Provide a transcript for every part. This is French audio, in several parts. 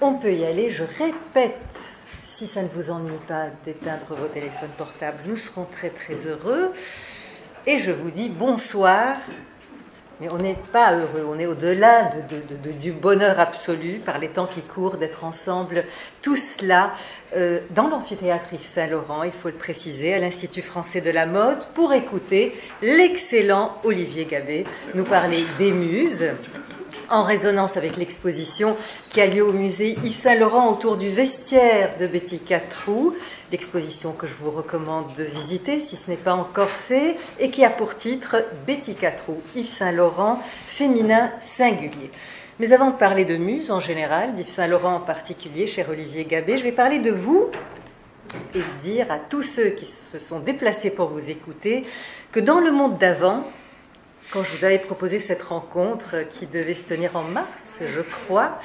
on peut y aller. Je répète, si ça ne vous ennuie pas d'éteindre vos téléphones portables, nous serons très très heureux. Et je vous dis bonsoir. Mais on n'est pas heureux, on est au-delà du bonheur absolu par les temps qui courent d'être ensemble, tous là, euh, dans l'amphithéâtre Yves Saint-Laurent, il faut le préciser, à l'Institut français de la mode, pour écouter l'excellent Olivier Gabé nous parler des muses en résonance avec l'exposition qui a lieu au musée Yves Saint-Laurent autour du vestiaire de Betty Catrou, l'exposition que je vous recommande de visiter si ce n'est pas encore fait, et qui a pour titre Betty Catrou, Yves Saint-Laurent, féminin singulier. Mais avant de parler de muse en général, d'Yves Saint-Laurent en particulier, cher Olivier Gabé, je vais parler de vous et dire à tous ceux qui se sont déplacés pour vous écouter que dans le monde d'avant, quand je vous avais proposé cette rencontre qui devait se tenir en mars, je crois,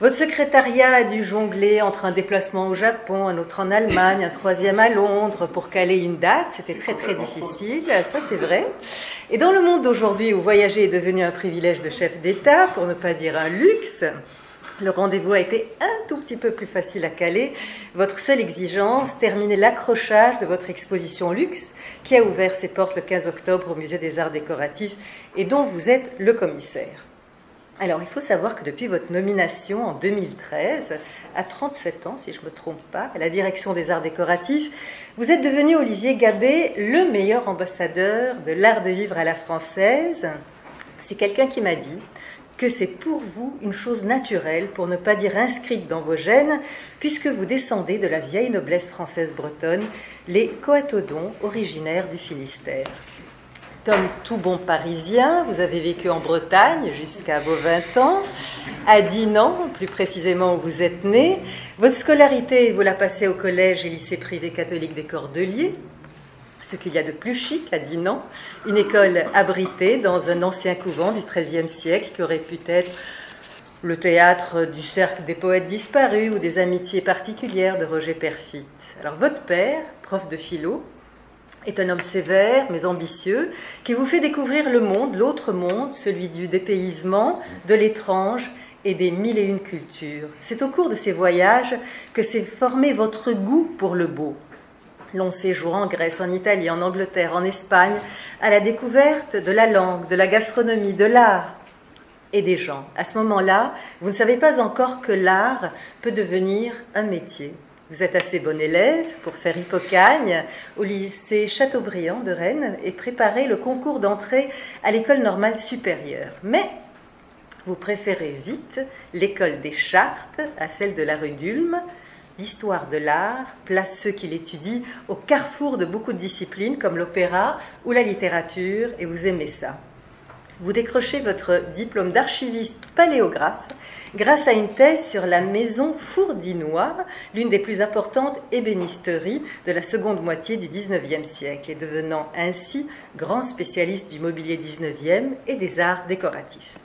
votre secrétariat a dû jongler entre un déplacement au Japon, un autre en Allemagne, un troisième à Londres pour caler une date. C'était très très difficile, ça c'est vrai. Et dans le monde d'aujourd'hui où voyager est devenu un privilège de chef d'État, pour ne pas dire un luxe, le rendez-vous a été un tout petit peu plus facile à caler. Votre seule exigence, terminer l'accrochage de votre exposition luxe qui a ouvert ses portes le 15 octobre au Musée des Arts Décoratifs et dont vous êtes le commissaire. Alors, il faut savoir que depuis votre nomination en 2013, à 37 ans, si je ne me trompe pas, à la direction des arts décoratifs, vous êtes devenu, Olivier Gabé, le meilleur ambassadeur de l'art de vivre à la française. C'est quelqu'un qui m'a dit que c'est pour vous une chose naturelle, pour ne pas dire inscrite dans vos gènes, puisque vous descendez de la vieille noblesse française bretonne, les Coatodons originaires du Finistère. Comme tout bon Parisien, vous avez vécu en Bretagne jusqu'à vos 20 ans, à Dinan, plus précisément où vous êtes né. Votre scolarité, vous la passez au collège et lycée privé catholique des Cordeliers, ce qu'il y a de plus chic à Dinan, une école abritée dans un ancien couvent du XIIIe siècle qui aurait pu être le théâtre du cercle des poètes disparus ou des amitiés particulières de Roger Perfit. Alors votre père, prof de philo, est un homme sévère mais ambitieux qui vous fait découvrir le monde, l'autre monde, celui du dépaysement, de l'étrange et des mille et une cultures. C'est au cours de ces voyages que s'est formé votre goût pour le beau, long séjour en Grèce, en Italie, en Angleterre, en Espagne, à la découverte de la langue, de la gastronomie, de l'art et des gens. À ce moment-là, vous ne savez pas encore que l'art peut devenir un métier. Vous êtes assez bon élève pour faire Hippocagne au lycée Chateaubriand de Rennes et préparer le concours d'entrée à l'école normale supérieure. Mais vous préférez vite l'école des Chartes à celle de la rue d'Ulm, L'histoire de l'art place ceux qui l'étudient au carrefour de beaucoup de disciplines comme l'opéra ou la littérature et vous aimez ça. Vous décrochez votre diplôme d'archiviste paléographe grâce à une thèse sur la maison Fourdinois, l'une des plus importantes ébénisteries de la seconde moitié du XIXe siècle, et devenant ainsi grand spécialiste du mobilier XIXe et des arts décoratifs.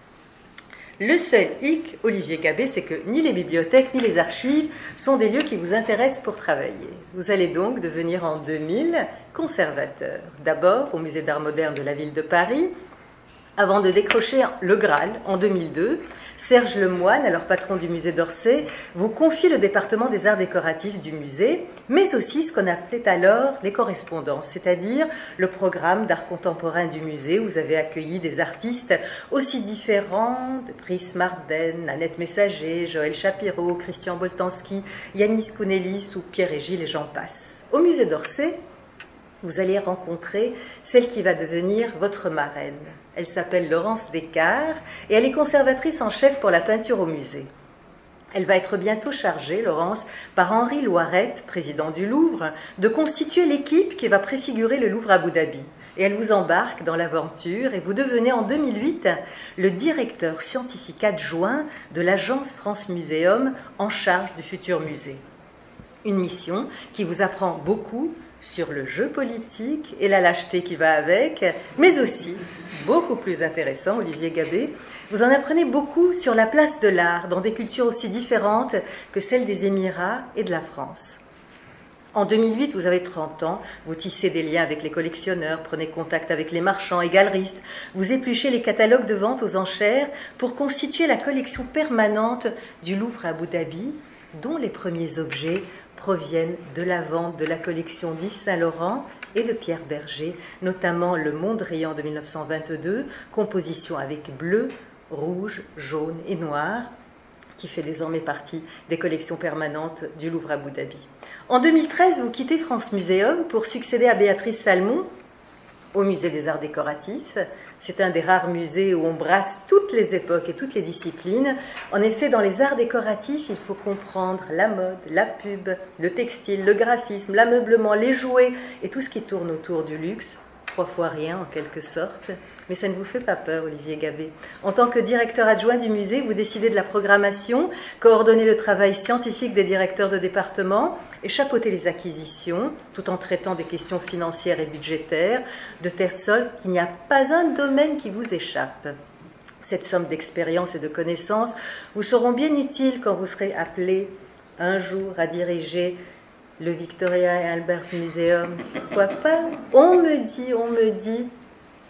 Le seul hic, Olivier Gabé, c'est que ni les bibliothèques ni les archives sont des lieux qui vous intéressent pour travailler. Vous allez donc devenir en 2000 conservateur. D'abord au Musée d'art moderne de la ville de Paris, avant de décrocher le Graal en 2002, Serge Lemoine, alors patron du musée d'Orsay, vous confie le département des arts décoratifs du musée, mais aussi ce qu'on appelait alors les correspondances, c'est-à-dire le programme d'art contemporain du musée où vous avez accueilli des artistes aussi différents de Brice Marden, Annette Messager, Joël Chapiro, Christian Boltanski, Yanis Kounelis ou Pierre et et j'en passe. Au musée d'Orsay, vous allez rencontrer celle qui va devenir votre marraine. Elle s'appelle Laurence Descartes et elle est conservatrice en chef pour la peinture au musée. Elle va être bientôt chargée, Laurence, par Henri Loirette, président du Louvre, de constituer l'équipe qui va préfigurer le Louvre à Abu Dhabi. Et elle vous embarque dans l'aventure et vous devenez en 2008 le directeur scientifique adjoint de l'agence France Muséum en charge du futur musée. Une mission qui vous apprend beaucoup sur le jeu politique et la lâcheté qui va avec, mais aussi, beaucoup plus intéressant, Olivier Gabé, vous en apprenez beaucoup sur la place de l'art dans des cultures aussi différentes que celles des Émirats et de la France. En 2008, vous avez 30 ans, vous tissez des liens avec les collectionneurs, prenez contact avec les marchands et galeristes, vous épluchez les catalogues de vente aux enchères pour constituer la collection permanente du Louvre à Abu Dhabi, dont les premiers objets proviennent de la vente de la collection d'Yves Saint-Laurent et de Pierre Berger, notamment le Mondrian de 1922, composition avec bleu, rouge, jaune et noir, qui fait désormais partie des collections permanentes du Louvre à Abu Dhabi. En 2013, vous quittez France Muséum pour succéder à Béatrice Salmon au Musée des Arts Décoratifs. C'est un des rares musées où on brasse toutes les époques et toutes les disciplines. En effet, dans les arts décoratifs, il faut comprendre la mode, la pub, le textile, le graphisme, l'ameublement, les jouets et tout ce qui tourne autour du luxe. Trois fois rien en quelque sorte. Mais ça ne vous fait pas peur, Olivier Gabé. En tant que directeur adjoint du musée, vous décidez de la programmation, coordonnez le travail scientifique des directeurs de département et chapeautez les acquisitions, tout en traitant des questions financières et budgétaires, de telle sorte qu'il n'y a pas un domaine qui vous échappe. Cette somme d'expérience et de connaissances vous seront bien utiles quand vous serez appelé un jour à diriger le Victoria et Albert Museum. Pourquoi pas? On me dit, on me dit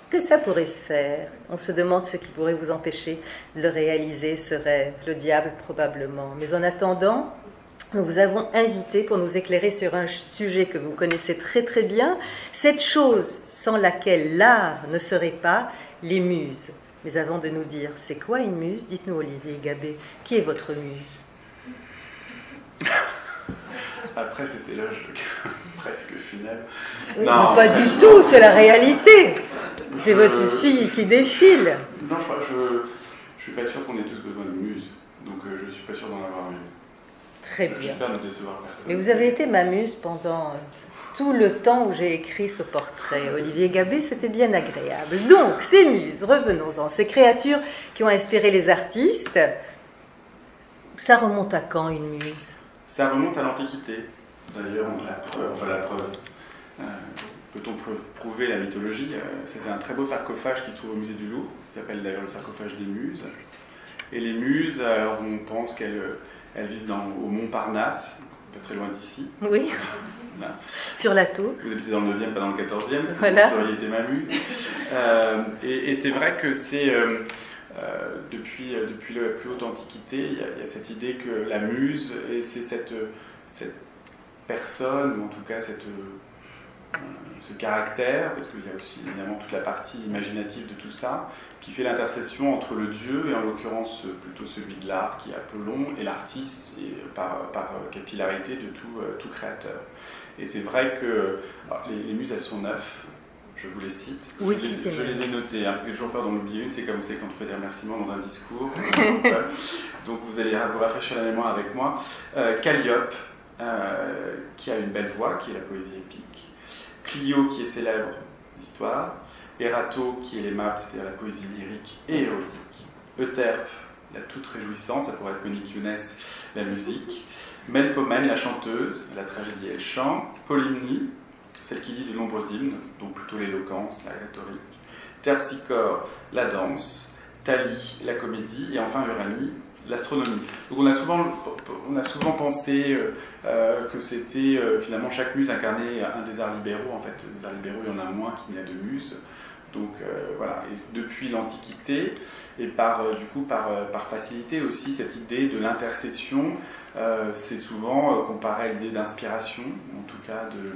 que ça pourrait se faire? On se demande ce qui pourrait vous empêcher de réaliser, ce rêve. Le diable probablement. Mais en attendant, nous vous avons invité pour nous éclairer sur un sujet que vous connaissez très très bien, cette chose sans laquelle l'art ne serait pas les muses. Mais avant de nous dire c'est quoi une muse, dites-nous Olivier Gabé, qui est votre muse? Après cet éloge presque final. non, pas du tout, c'est la réalité. C'est votre fille qui défile. Non, je ne suis pas sûr qu'on ait tous besoin de muse, donc euh, je ne suis pas sûr d'en avoir une. Très bien. J'espère ne décevoir personne. Mais vous avez été ma muse pendant tout le temps où j'ai écrit ce portrait. Olivier Gabé, c'était bien agréable. Donc, ces muses, revenons-en, ces créatures qui ont inspiré les artistes, ça remonte à quand une muse? Ça remonte à l'Antiquité. D'ailleurs, on, la preuve. Euh, peut-on prouver la mythologie? Euh, C'est un très beau sarcophage qui se trouve au musée du Louvre, qui s'appelle d'ailleurs le sarcophage des Muses. Et les Muses, alors on pense qu'elles elles vivent dans, au Montparnasse, pas très loin d'ici. Oui. Sur la tour. Vous habitez dans le 9e, pas dans le 14e, voilà. vous auriez été ma muse. Euh, et, c'est vrai que c'est. Euh, depuis, depuis la plus haute antiquité, il y, a, cette idée que la muse, et c'est cette, personne, ou en tout cas cette, ce caractère, parce qu'il y a aussi évidemment toute la partie imaginative de tout ça, qui fait l'intercession entre le Dieu, et en l'occurrence plutôt celui de l'art qui est Apollon, et l'artiste, par, capillarité de tout, euh, créateur. Et c'est vrai que les, les, muses, elles sont neuf, je vous les cite. Oui, je, les, je les ai notées, hein, parce que j'ai toujours peur d'en oublier une, c'est comme vous savez quand on fait des remerciements dans un discours. donc, vous allez vous rafraîchir la mémoire avec moi. Euh, Calliope, euh, qui a une belle voix, qui est la poésie épique. Clio qui est célèbre, l'histoire, Erato qui est l'aimable, c'est-à-dire la poésie lyrique et érotique, Euterpe, la toute réjouissante, ça pourrait être Monique Younes, la musique, Melpomène, la chanteuse, la tragédie et le chant, Polymnie, celle qui lit de nombreux hymnes, donc plutôt l'éloquence, la rhétorique, Terpsichore, la danse, Thalie, la comédie, et enfin Uranie, l'astronomie. Donc on a souvent, on a souvent pensé euh, euh, que c'était euh, finalement chaque muse incarnait un des arts libéraux. En fait, des arts libéraux, il y en a moins qu'il n'y a de muses. Donc voilà, et depuis l'Antiquité, et par, du coup par, par facilité aussi, cette idée de l'intercession, c'est souvent comparé à l'idée d'inspiration, en tout cas de,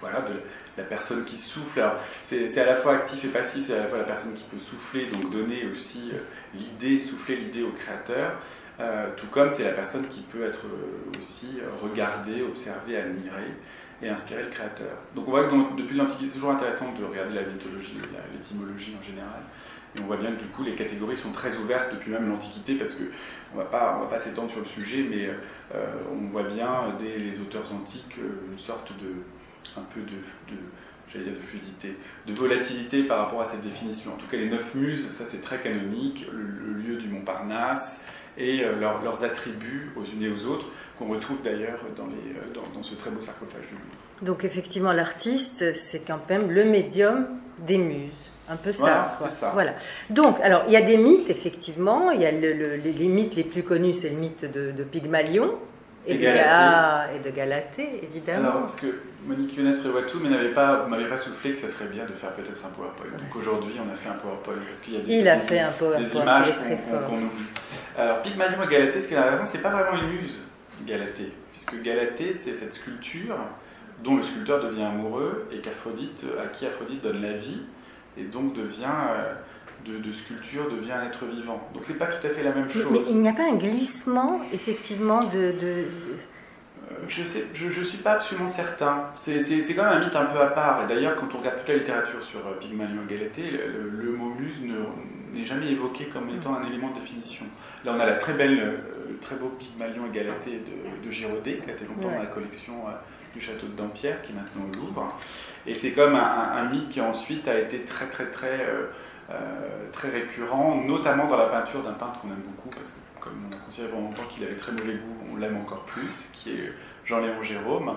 voilà, de la personne qui souffle. C'est à la fois actif et passif, c'est à la fois la personne qui peut souffler, donc donner aussi l'idée, souffler l'idée au créateur, euh, tout comme c'est la personne qui peut être euh, aussi regardée, observée, admirée et inspirer le créateur. Donc on voit que depuis l'Antiquité, c'est toujours intéressant de regarder la mythologie, l'étymologie en général. Et on voit bien que du coup les catégories sont très ouvertes depuis même l'Antiquité parce que on va pas, s'étendre sur le sujet, mais euh, on voit bien dès les auteurs antiques une sorte de, un peu de, de j'allais dire de fluidité, de volatilité par rapport à cette définition. En tout cas, les neuf muses, ça c'est très canonique, le, lieu du Montparnasse et euh, leurs attributs aux unes et aux autres, qu'on retrouve d'ailleurs dans, euh, dans, dans, ce très beau sarcophage du Louvre. Donc effectivement, l'artiste, c'est quand même le médium des muses. Un peu ça, voilà, ça. Voilà. Donc, alors, il y a des mythes, effectivement. Il y a le, les mythes les plus connus, c'est le mythe de, de Pygmalion, Et, Et de, Galatée. Ga- et de Galatée, évidemment. Alors, parce que Monique Younes prévoit tout, mais n'avait pas, m'avait pas soufflé que ça serait bien de faire peut-être un PowerPoint. Donc aujourd'hui, on a fait un PowerPoint parce qu'il y a des, Il a des- fait un PowerPoint des qui est images qu'on oublie. Alors, Pygmalion et Galatée, ce qu'elle a raison, c'est pas vraiment une muse, Galatée, puisque Galatée, c'est cette sculpture dont le sculpteur devient amoureux et qu'Aphrodite, à qui Aphrodite donne la vie, et donc devient euh, de, de sculpture devient un être vivant. Donc c'est pas tout à fait la même chose. mais il n'y a pas un glissement, effectivement, de. de- Euh, Je sais, je, je suis pas absolument certain. C'est, quand même un mythe un peu à part. Et d'ailleurs, quand on regarde toute la littérature sur euh, Pygmalion et Galatée, le, le- mot muse ne- n'est jamais évoqué comme étant un élément de définition. Là, on a la très belle, euh, le très beau Pygmalion et Galatée de, de Giraudet, qui a été longtemps Ouais. dans la collection du château de Dampierre, qui est maintenant au Louvre. Et c'est comme un, un- un mythe qui ensuite a été très, très, très, euh, euh, très récurrent, notamment dans la peinture d'un peintre qu'on aime beaucoup, parce que comme on a considéré pendant longtemps qu'il avait très mauvais goût, on l'aime encore plus, qui est Jean-Léon Jérôme.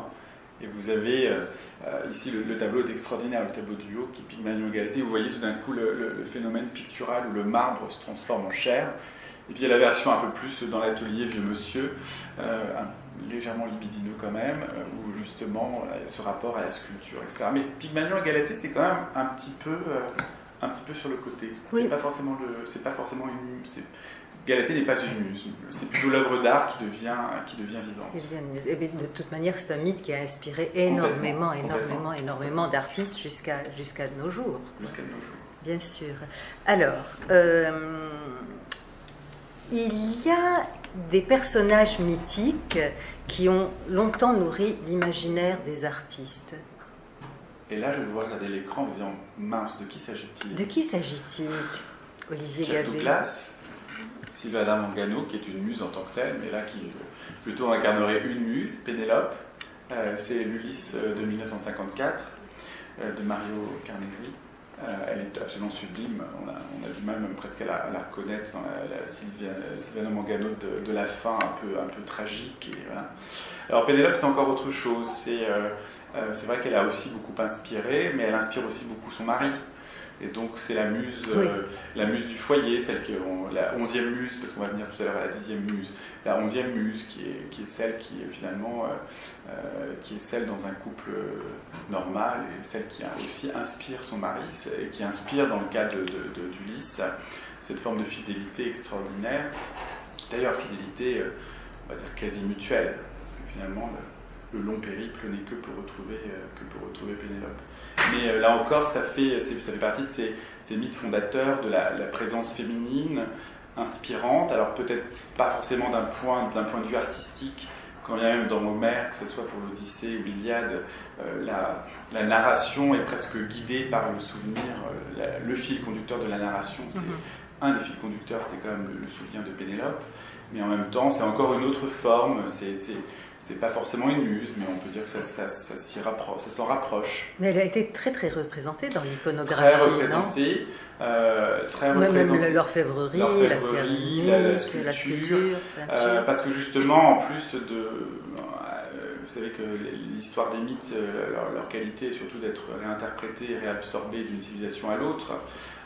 Et vous avez euh, euh, ici le, le tableau est extraordinaire, le tableau du haut qui est Pygmalion Galatée. Vous voyez tout d'un coup le, phénomène pictural où le marbre se transforme en chair. Et puis il y a la version un peu plus dans l'atelier Vieux Monsieur, légèrement libidineux quand même, où justement il ce rapport à la sculpture, etc. Mais Pygmalion et Galatée, c'est quand même un petit peu, un petit peu sur le côté. Oui. C'est pas forcément le, c'est pas forcément une. c'est- Galatée n'est pas une muse, c'est plutôt l'œuvre d'art qui devient, qui devient vivante. de- eh de toute manière, c'est un mythe qui a inspiré énormément, énormément, énormément d'artistes jusqu'à jusqu'à nos jours. Jusqu'à nos jours. Bien sûr. Alors, euh, il y a des personnages mythiques qui ont longtemps nourri l'imaginaire des artistes. Et là, je vais vous regarder l'écran en me disant mince, de qui s'agit-il De qui s'agit-il Olivier Gabé Douglas, Sylvana Mangano, qui est une muse en tant que telle, mais là qui plutôt incarnerait une muse, Pénélope. Euh, c'est l'Ulysse euh, de 1954 euh, de Mario Carnegri. Euh, elle est absolument sublime. On a, on a du mal même presque à la, à la reconnaître la, Sylvia, Sylvana Mangano de, de la fin, un peu, un peu tragique. Et voilà. Alors Pénélope, c'est encore autre chose. C'est euh, euh, c'est vrai qu'elle a aussi beaucoup inspiré, mais elle inspire aussi beaucoup son mari. Et donc c'est la muse, euh, la muse du foyer, celle qui est on- la onzième muse, parce qu'on va venir tout à l'heure à la dixième muse, la onzième muse qui est, qui est celle qui est finalement euh, qui est celle dans un couple normal et celle qui aussi inspire son mari qui inspire dans le cas d'Ulysse cette forme de fidélité extraordinaire. D'ailleurs fidélité, on va dire quasi mutuelle, finalement le, le long périple n'est que pour retrouver euh, que pour retrouver Pénélope. Mais euh, là encore, ça fait, c'est- ça fait partie de ces, ces mythes fondateurs de la, la présence féminine inspirante. Alors peut-être pas forcément d'un point, d'un point de vue artistique, quand bien même dans Homère, que ce soit pour l'Odyssée ou l'Iliade, euh, la, la narration est presque guidée par le souvenir. euh, la- le fil conducteur de la narration, c'est Mhm. un des fils conducteurs, c'est quand même le, le souvenir de Pénélope. Mais en même temps, c'est encore une autre forme. C'est, c'est, pas forcément une muse, mais on peut dire que ça, ça, ça s'y rapproche, ça s'en rapproche. Mais elle a été très très représentée dans Très l'iconographie, non représentée, euh, très Même, même représentée. l'orfèvrerie, la céramique, la- la la sculpture, Euh, parce que justement, en plus de. euh, vous savez que l'histoire des mythes, leur, leur qualité est surtout d'être réinterprétée et réabsorbée d'une civilisation à l'autre.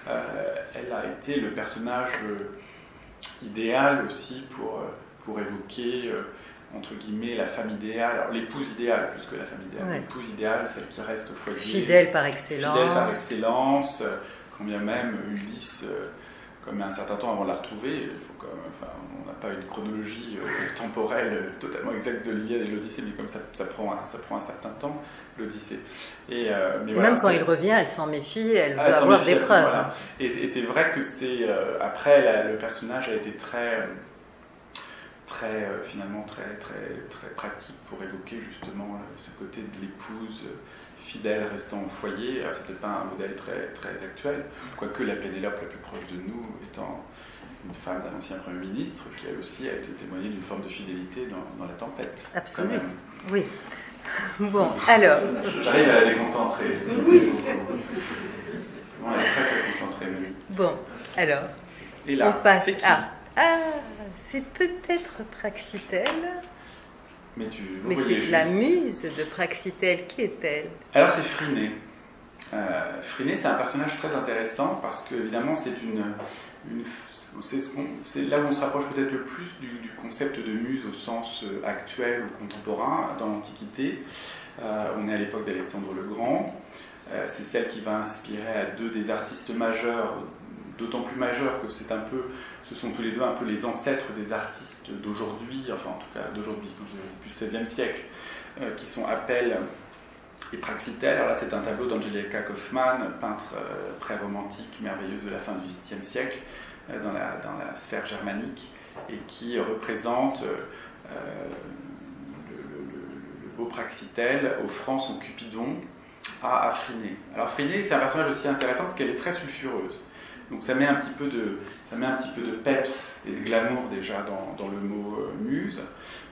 Euh, elle a été le personnage idéal aussi pour, pour évoquer, entre guillemets, la femme idéale. Alors, l'épouse idéale, plus que la femme idéale. Ouais. L'épouse idéale, celle qui reste au foyer. Fidèle par excellence. Fidèle par excellence, euh, quand bien même Ulysse, euh, comme un certain temps avant de la retrouver, il faut quand même- enfin, on n'a pas une chronologie euh, temporelle euh, totalement exacte de l'Iliade et de l'Odyssée, mais comme ça, ça, prend, un- ça prend un certain temps, l'Odyssée. Et, euh, mais Et voilà, même quand il revient, elle s'en méfie, elle ah, veut avoir méfie, des preuves. voilà. Et, et c'est vrai que c'est euh, après la- le personnage a été très très euh, finalement très très très pratique pour évoquer justement euh, ce côté de l'épouse euh, fidèle restant au foyer. Alors c'est peut-être pas un modèle très très actuel, quoique la Pénélope la plus proche de nous étant une femme d'un ancien premier ministre qui elle aussi a été témoignée d'une forme de fidélité dans, dans la tempête. Absolument. même. Oui. Bon, alors, J'arrive à la déconcentrer. c'est- Souvent elle est très très concentrée. Mimi. bon, alors, Et là, on passe à. Ah, c'est peut-être Praxitèle, Mais tu mais c'est la muse de Praxitèle. Qui est-elle? Alors c'est Phryné. Euh, Phryné, c'est un personnage très intéressant parce que évidemment c'est une, c'est là où on se rapproche peut-être le plus du, concept de muse au sens actuel ou contemporain dans l'Antiquité. on est à l'époque d'Alexandre le Grand. c'est celle qui va inspirer à deux des artistes majeurs d'autant plus majeurs que c'est un peu, ce sont tous les deux un peu les ancêtres des artistes d'aujourd'hui, enfin en tout cas d'aujourd'hui, depuis le XVIe siècle, euh, qui sont Appel et Praxitèle. Alors là, c'est un tableau d'Angelica Kaufmann, peintre euh, pré-romantique, merveilleuse de la fin du XVIIIe siècle, euh, dans, la, sphère germanique, et qui représente le, beau Praxitèle offrant son Cupidon à Afriné. Alors Afriné, c'est un personnage aussi intéressant parce qu'elle est très sulfureuse. Donc ça met un petit peu de, ça met un petit peu de peps et de glamour déjà dans, dans le mot euh, muse,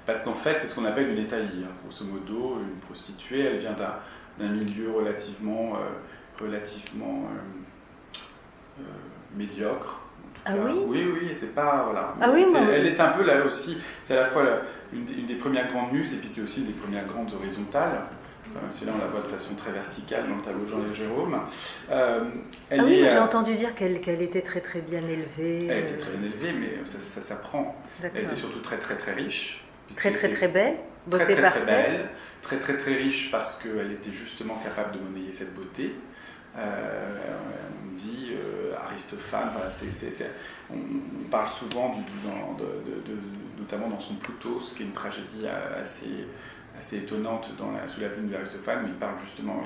parce qu'en fait c'est ce qu'on appelle une étaillie. Grosso modo, une prostituée, elle vient d'un milieu relativement, euh, relativement euh, médiocre. Ah oui Oui, oui, c'est pas. Voilà. Ah oui, c'est, un peu là aussi, c'est à la fois une, une, des premières grandes muses et puis c'est aussi une des premières grandes horizontales même si là on la voit de façon très verticale dans le tableau de Jean-Léo Jérôme. Euh, ah oui, j'ai euh, entendu dire qu'elle était très très bien élevée. Elle était très bien élevée, mais ça, s'apprend. Elle était surtout très très très riche. Très très très belle, beauté très, très, très belle, très très très riche parce qu'elle était justement capable de monnayer cette beauté. Euh, on dit Aristophane, on, parle souvent, du, notamment dans son Plutos, qui est une tragédie assez assez étonnante dans sous la plume d'Aristophane, où il parle justement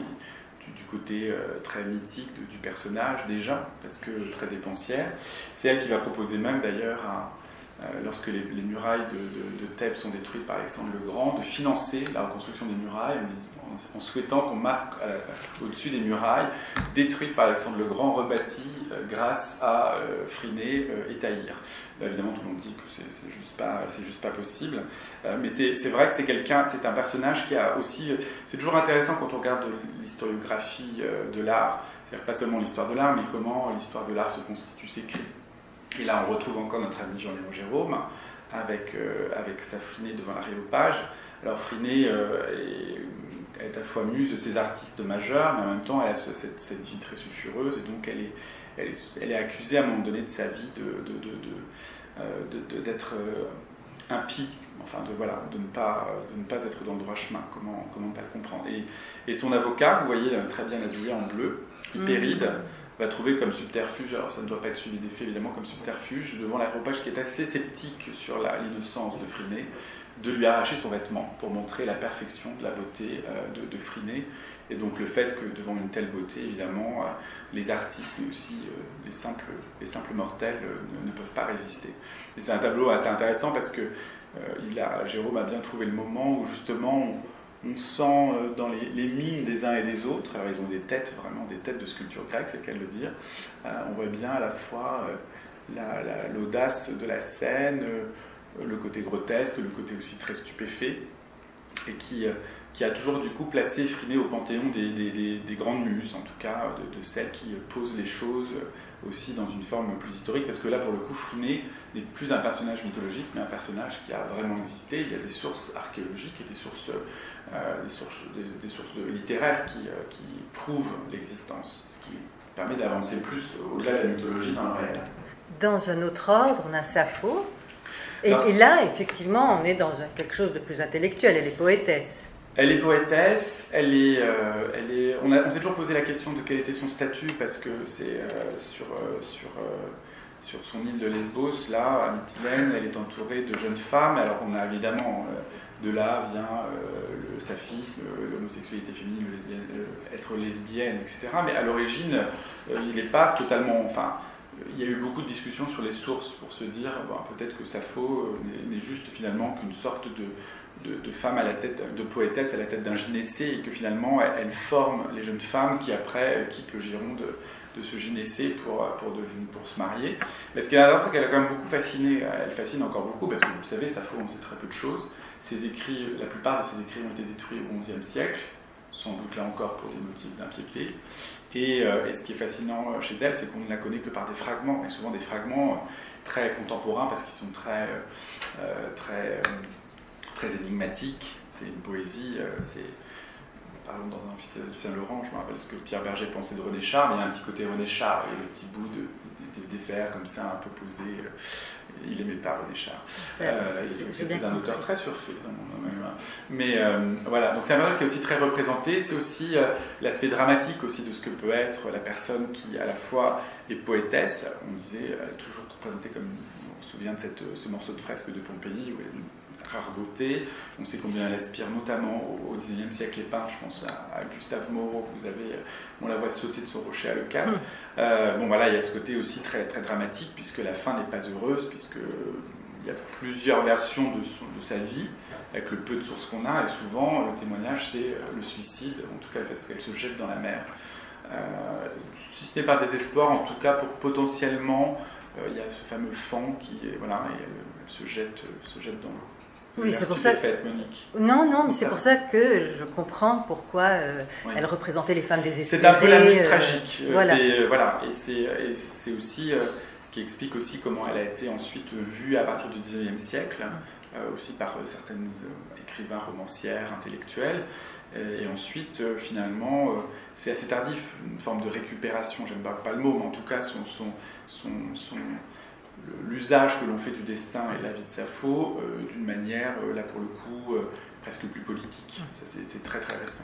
du, côté euh, très mythique du personnage déjà, parce que très dépensière. C'est elle qui va proposer même d'ailleurs euh, lorsque les, murailles de, Thèbes sont détruites par Alexandre le Grand, de financer la reconstruction des murailles en, souhaitant qu'on marque euh, au-dessus des murailles détruites par Alexandre le Grand, rebâties grâce à Phryné et Taïr. évidemment, tout le monde dit que c'est c'est juste pas possible, mais c'est vrai que c'est quelqu'un, c'est un personnage qui a aussi, c'est toujours intéressant quand on regarde l'historiographie de l'art, c'est-à-dire pas seulement l'histoire de l'art, mais comment l'histoire de l'art se constitue, s'écrit et là, on retrouve encore notre ami Jean-Léon Jérôme avec, euh, avec sa Frinée devant l'aréopage. Alors Frinée euh, est, à la fois muse de ces artistes majeurs, mais en même temps, elle a cette, vie très sulfureuse, et donc elle est, elle est, accusée à un moment donné de sa vie d'être de, de, de, euh, impie, enfin de, voilà, de, ne pas, de ne pas être dans le droit chemin, comment, comment pas le comprendre. Et, et son avocat, vous voyez, très bien habillé en bleu, Hypéride, mmh va trouver comme subterfuge, alors ça ne doit pas être suivi des faits évidemment, comme subterfuge, devant l'aéropage qui est assez sceptique sur l'innocence de Friné, de lui arracher son vêtement pour montrer la perfection de la beauté euh, de, de. Et donc le fait que devant une telle beauté, évidemment, euh, les artistes, mais aussi euh, les, simples, les simples mortels ne, peuvent pas résister. Et c'est un tableau assez intéressant parce que il a, Jérôme a bien trouvé le moment où justement sent euh, dans les, mines des uns et des autres, alors ils ont des têtes, vraiment des têtes de sculpture grecque, c'est le cas de le dire, euh, on voit bien à la fois euh, l'audace de la scène, le côté grotesque, le côté aussi très stupéfait, et qui, a toujours du coup placé Friné au panthéon des, grandes muses, en tout cas de, celles qui posent les choses aussi dans une forme plus historique, parce que là pour le coup Friné n'est plus un personnage mythologique, mais un personnage qui a vraiment existé, il y a des sources archéologiques et des sources des, sources, des, sources littéraires qui, euh, qui prouvent l'existence, ce qui permet d'avancer plus au-delà de la mythologie dans le réel. Dans un autre ordre, on a Sappho. Et, là, effectivement, on est dans quelque chose de plus intellectuel. Elle est poétesse. Elle est poétesse, elle est, euh, elle est, on, on s'est toujours posé la question de quel était son statut parce que c'est sur, sur, sur son île de Lesbos, là, à Mytilène, elle est entourée de jeunes femmes. Alors on a évidemment de là vient euh, le saphisme, l'homosexualité féminine, euh, être lesbienne, etc. Mais à l'origine, euh, il n'est pas totalement. Enfin, il y a eu beaucoup de discussions sur les sources pour se dire peut-être que Sappho n'est juste finalement qu'une sorte de, femme à la tête, de poétesse à la tête d'un gynécée et que finalement elle, forme les jeunes femmes qui après quittent le giron de, ce gynécée pour, pour, se marier. Mais ce qui est intéressant, c'est qu'elle a quand même beaucoup fasciné, elle fascine encore beaucoup parce que vous savez, Sappho, on sait très peu de choses. Ses écrits, la plupart de ses écrits ont été détruits au XIe siècle, sans doute là encore pour des motifs d'impiété. Et, euh, ce qui est fascinant chez elle, c'est qu'on ne la connaît que par des fragments, et souvent des fragments euh, très contemporains parce qu'ils sont très, euh, très, très énigmatiques. C'est une poésie, par exemple dans un amphithéâtre du Saint-Laurent, je me rappelle ce que Pierre Berger pensait de René Char, mais il y a un petit côté René Char, et le petit bout de, des, comme ça, un peu posés. Il aimait pas René Char. Euh, C'était un auteur très surfait dans mon Mais euh, voilà, donc c'est un personnage qui est aussi très représenté. C'est aussi euh, l'aspect dramatique aussi de ce que peut être la personne qui à la fois est poétesse. On disait, elle est toujours représentée comme, on se souvient de cette, ce morceau de fresque de Pompéi où elle rare beauté. On sait combien elle aspire notamment au XIXe siècle peintres. Je pense à, Gustave Moreau, vous avez, on la voit sauter de son rocher à Le Cap. Euh, bon voilà, il y a ce côté aussi très, très dramatique puisque la fin n'est pas heureuse, puisque il y a plusieurs versions de, de sa vie avec le peu de sources qu'on a, et souvent le témoignage c'est euh, le suicide, en tout cas le fait qu'elle se jette dans la mer. Euh, si ce n'est pas désespoir, en tout cas pour potentiellement, il y a ce fameux fond qui voilà, se, jette, se jette dans, oui, c'est pour ça. Monique. Non, non, mais c'est pour ça que je comprends pourquoi euh, elle représentait les femmes désespérées. C'est un peu la muse euh, tragique. Euh, voilà. voilà. Et c'est aussi ce qui explique aussi comment elle a été ensuite vue à partir du XIXe siècle, aussi par certaines écrivains, romancières, intellectuels. Et, ensuite, finalement, c'est assez tardif, une forme de récupération, j'aime pas, le mot, mais en tout cas, son, son, son, son l'usage que l'on fait du destin et de la vie de Sappho euh, d'une manière, euh, là pour le coup, euh, presque plus politique. C'est très très récent.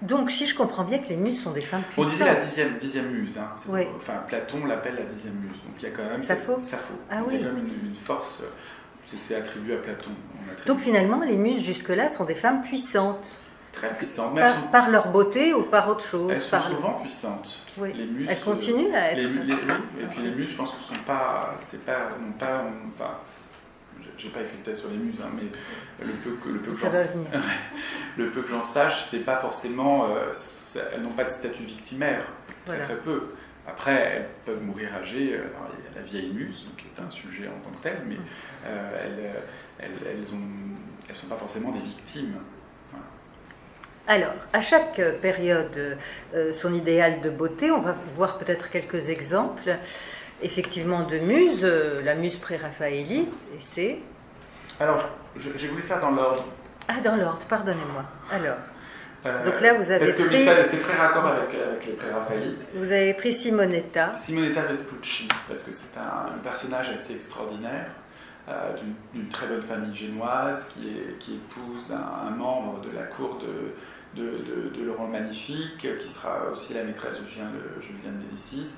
Donc, si je comprends bien que les muses sont des femmes puissantes. On disait la dixième, dixième muse. Hein. Enfin, Platon l'appelle la dixième muse. Donc, il y a quand même. Sappho? Sappho. Ah, oui. Il y a quand même une, force. C'est attribué à Platon. Donc, finalement, les muses, jusque-là, sont des femmes puissantes. Très puissantes. Par, leur beauté ou par autre chose Elles sont souvent puissantes. Oui. Les muses, elles continuent à être. Les, et puis les muses, je pense que sont pas, c'est pas, non pas, enfin, j'ai pas écrit de thèse sur les muses, hein, mais le peu que le peu que le peu que j'en sache, c'est pas forcément, euh, elles n'ont pas de statut victimaire, très très peu. Après, elles peuvent mourir âgées. Euh, il y a la vieille muse, qui est un sujet en tant que tel, mais euh, elles, elles, elles, ont, elles sont pas forcément des victimes. Alors, à chaque période, euh, son idéal de beauté, on va voir peut-être quelques exemples, effectivement, de muse. Euh, la muse pré-raphaélite, et c'est. Alors, j'ai voulu faire dans l'ordre. Ah, dans l'ordre, pardonnez-moi. Alors. Euh, donc là, vous avez parce pris... que c'est très raccord avec, les pré-raphaélites? Vous avez pris Simonetta. Simonetta Vespucci, parce que c'est un, personnage assez extraordinaire. D'une très bonne famille génoise qui, épouse un, membre de la cour de, de, Laurent le Magnifique, qui sera aussi la maîtresse de Julien, de, Médicis,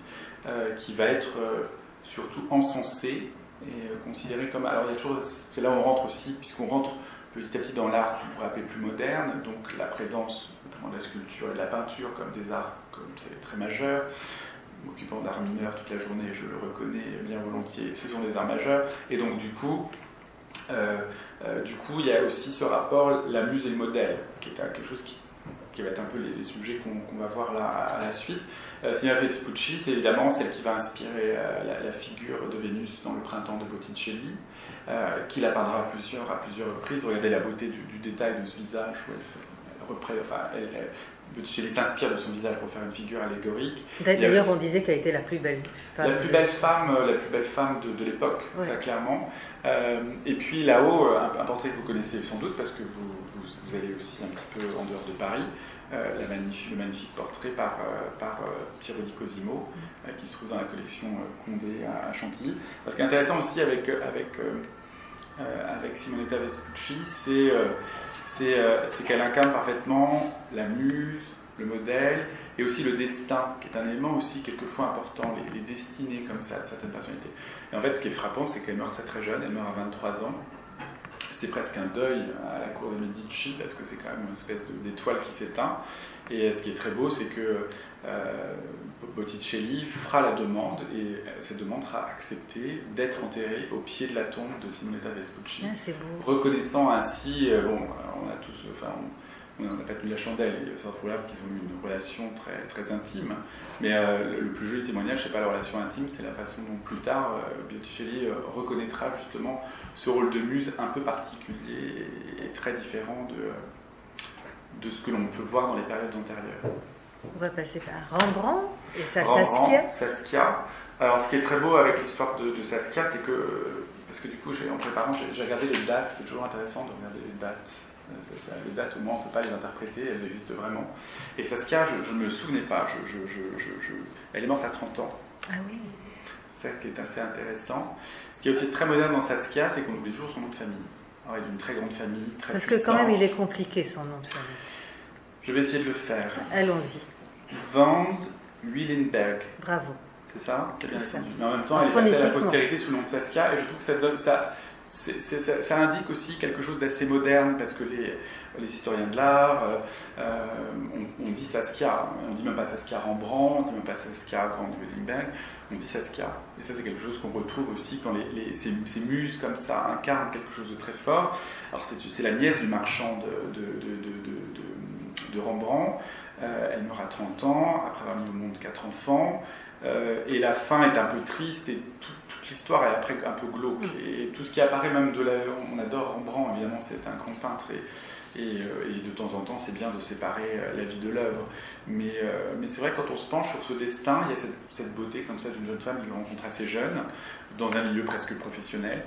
euh, qui va être euh, surtout encensée et euh, considérée comme. Alors il y a toujours. C'est là on rentre aussi, puisqu'on rentre petit à petit dans l'art qu'on pourrait appeler plus moderne, donc la présence notamment de la sculpture et de la peinture comme des arts, comme c'est très majeur. M'occupant d'art mineur toute la journée, je le reconnais bien volontiers, ce sont des arts majeurs. Et donc du coup, du coup, il y a aussi ce rapport, la muse et le modèle, qui est quelque chose qui va être un peu les, sujets qu'on va voir là à, la suite. Euh, Signora Vespucci, c'est évidemment celle qui va inspirer euh, la, figure de Vénus dans le printemps de Botticelli, euh, qui la peindra à plusieurs, à plusieurs reprises. Regardez la beauté du, détail de ce visage où elle, Botticelli s'inspire de son visage pour faire une figure allégorique. D'ailleurs, on disait qu'elle était la plus belle femme. La plus belle femme, la plus belle femme de, l'époque, clairement. et puis là-haut, un, portrait que vous connaissez sans doute parce que vous, vous allez aussi un petit peu en dehors de Paris, euh, la le magnifique portrait par, euh, par euh, Pierre Cosimo, qui se trouve dans la collection Condé à, Chantilly. Ce qui est intéressant aussi avec, avec, avec Simonetta Vespucci, c'est c'est qu'elle incarne parfaitement la muse, le modèle, et aussi le destin, qui est un élément aussi quelquefois important, les, les destinées comme ça de certaines personnalités. Et en fait, ce qui est frappant, c'est qu'elle meurt très très jeune, elle meurt à 23 ans, c'est presque un deuil à la cour de Medici parce que c'est quand même une espèce d'étoile qui s'éteint. Et ce qui est très beau, c'est que euh, Botticelli fera la demande et cette demande sera acceptée d'être enterré au pied de la tombe de Simonetta Vespucci. Ah, reconnaissant ainsi, euh, bon, on a tous, enfin, on n'a pas tenu la chandelle, c'est probable qu'ils ont eu une relation très, très intime, mais euh, le plus joli témoignage, c'est pas la relation intime, c'est la façon dont plus tard euh, Botticelli euh, reconnaîtra justement ce rôle de muse un peu particulier et, très différent de, de ce que l'on peut voir dans les périodes antérieures. On va passer par Rembrandt et sa Saskia. Saskia. Alors, ce qui est très beau avec l'histoire de, de, Saskia, c'est que, parce que du coup, en préparant, j'ai regardé les dates, c'est toujours intéressant de regarder les dates les dates, au moins, on ne peut pas les interpréter, elles existent vraiment. Et Saskia, je ne me souvenais pas. Je, elle est morte à 30 ans. Ah oui ça qui est assez intéressant. Ce qui est aussi très moderne dans Saskia, c'est qu'on oublie toujours son nom de famille. Alors, il est d'une très grande famille, très Parce que quand même, il est compliqué son nom de famille. Je vais essayer de le faire. Allons-y. Vand Willenberg. Bravo. C'est ça C'est ça. Mais en même temps, elle est passée à la postérité sous le nom de Saskia, et je trouve que ça donne, ça, c'est- c'est- ça, ça indique aussi quelque chose d'assez moderne, parce que les, les historiens de l'art, euh, euh, on, on dit Saskia, on dit même pas Saskia Rembrandt, on dit même pas Saskia Van Willenberg, on dit Saskia. Et ça, c'est quelque chose qu'on retrouve aussi quand les, les- ces, ces muses comme ça incarnent quelque chose de très fort. Alors, c'est c'est la nièce du marchand de, de, de, de- de- Rembrandt. Euh, elle meurt à 30 ans, après avoir mis au monde quatre enfants. Euh, et la fin est un peu triste et tout- toute l'histoire est après un peu glauque. Et tout ce qui apparaît même de la... On adore Rembrandt, évidemment, c'est un grand peintre et, et, euh, et de temps en temps, c'est bien de séparer la vie de l'œuvre. Mais, euh, mais c'est vrai quand on se penche sur ce destin, il y a cette, cette beauté comme ça d'une jeune femme qu'il rencontre assez jeune, dans un milieu presque professionnel,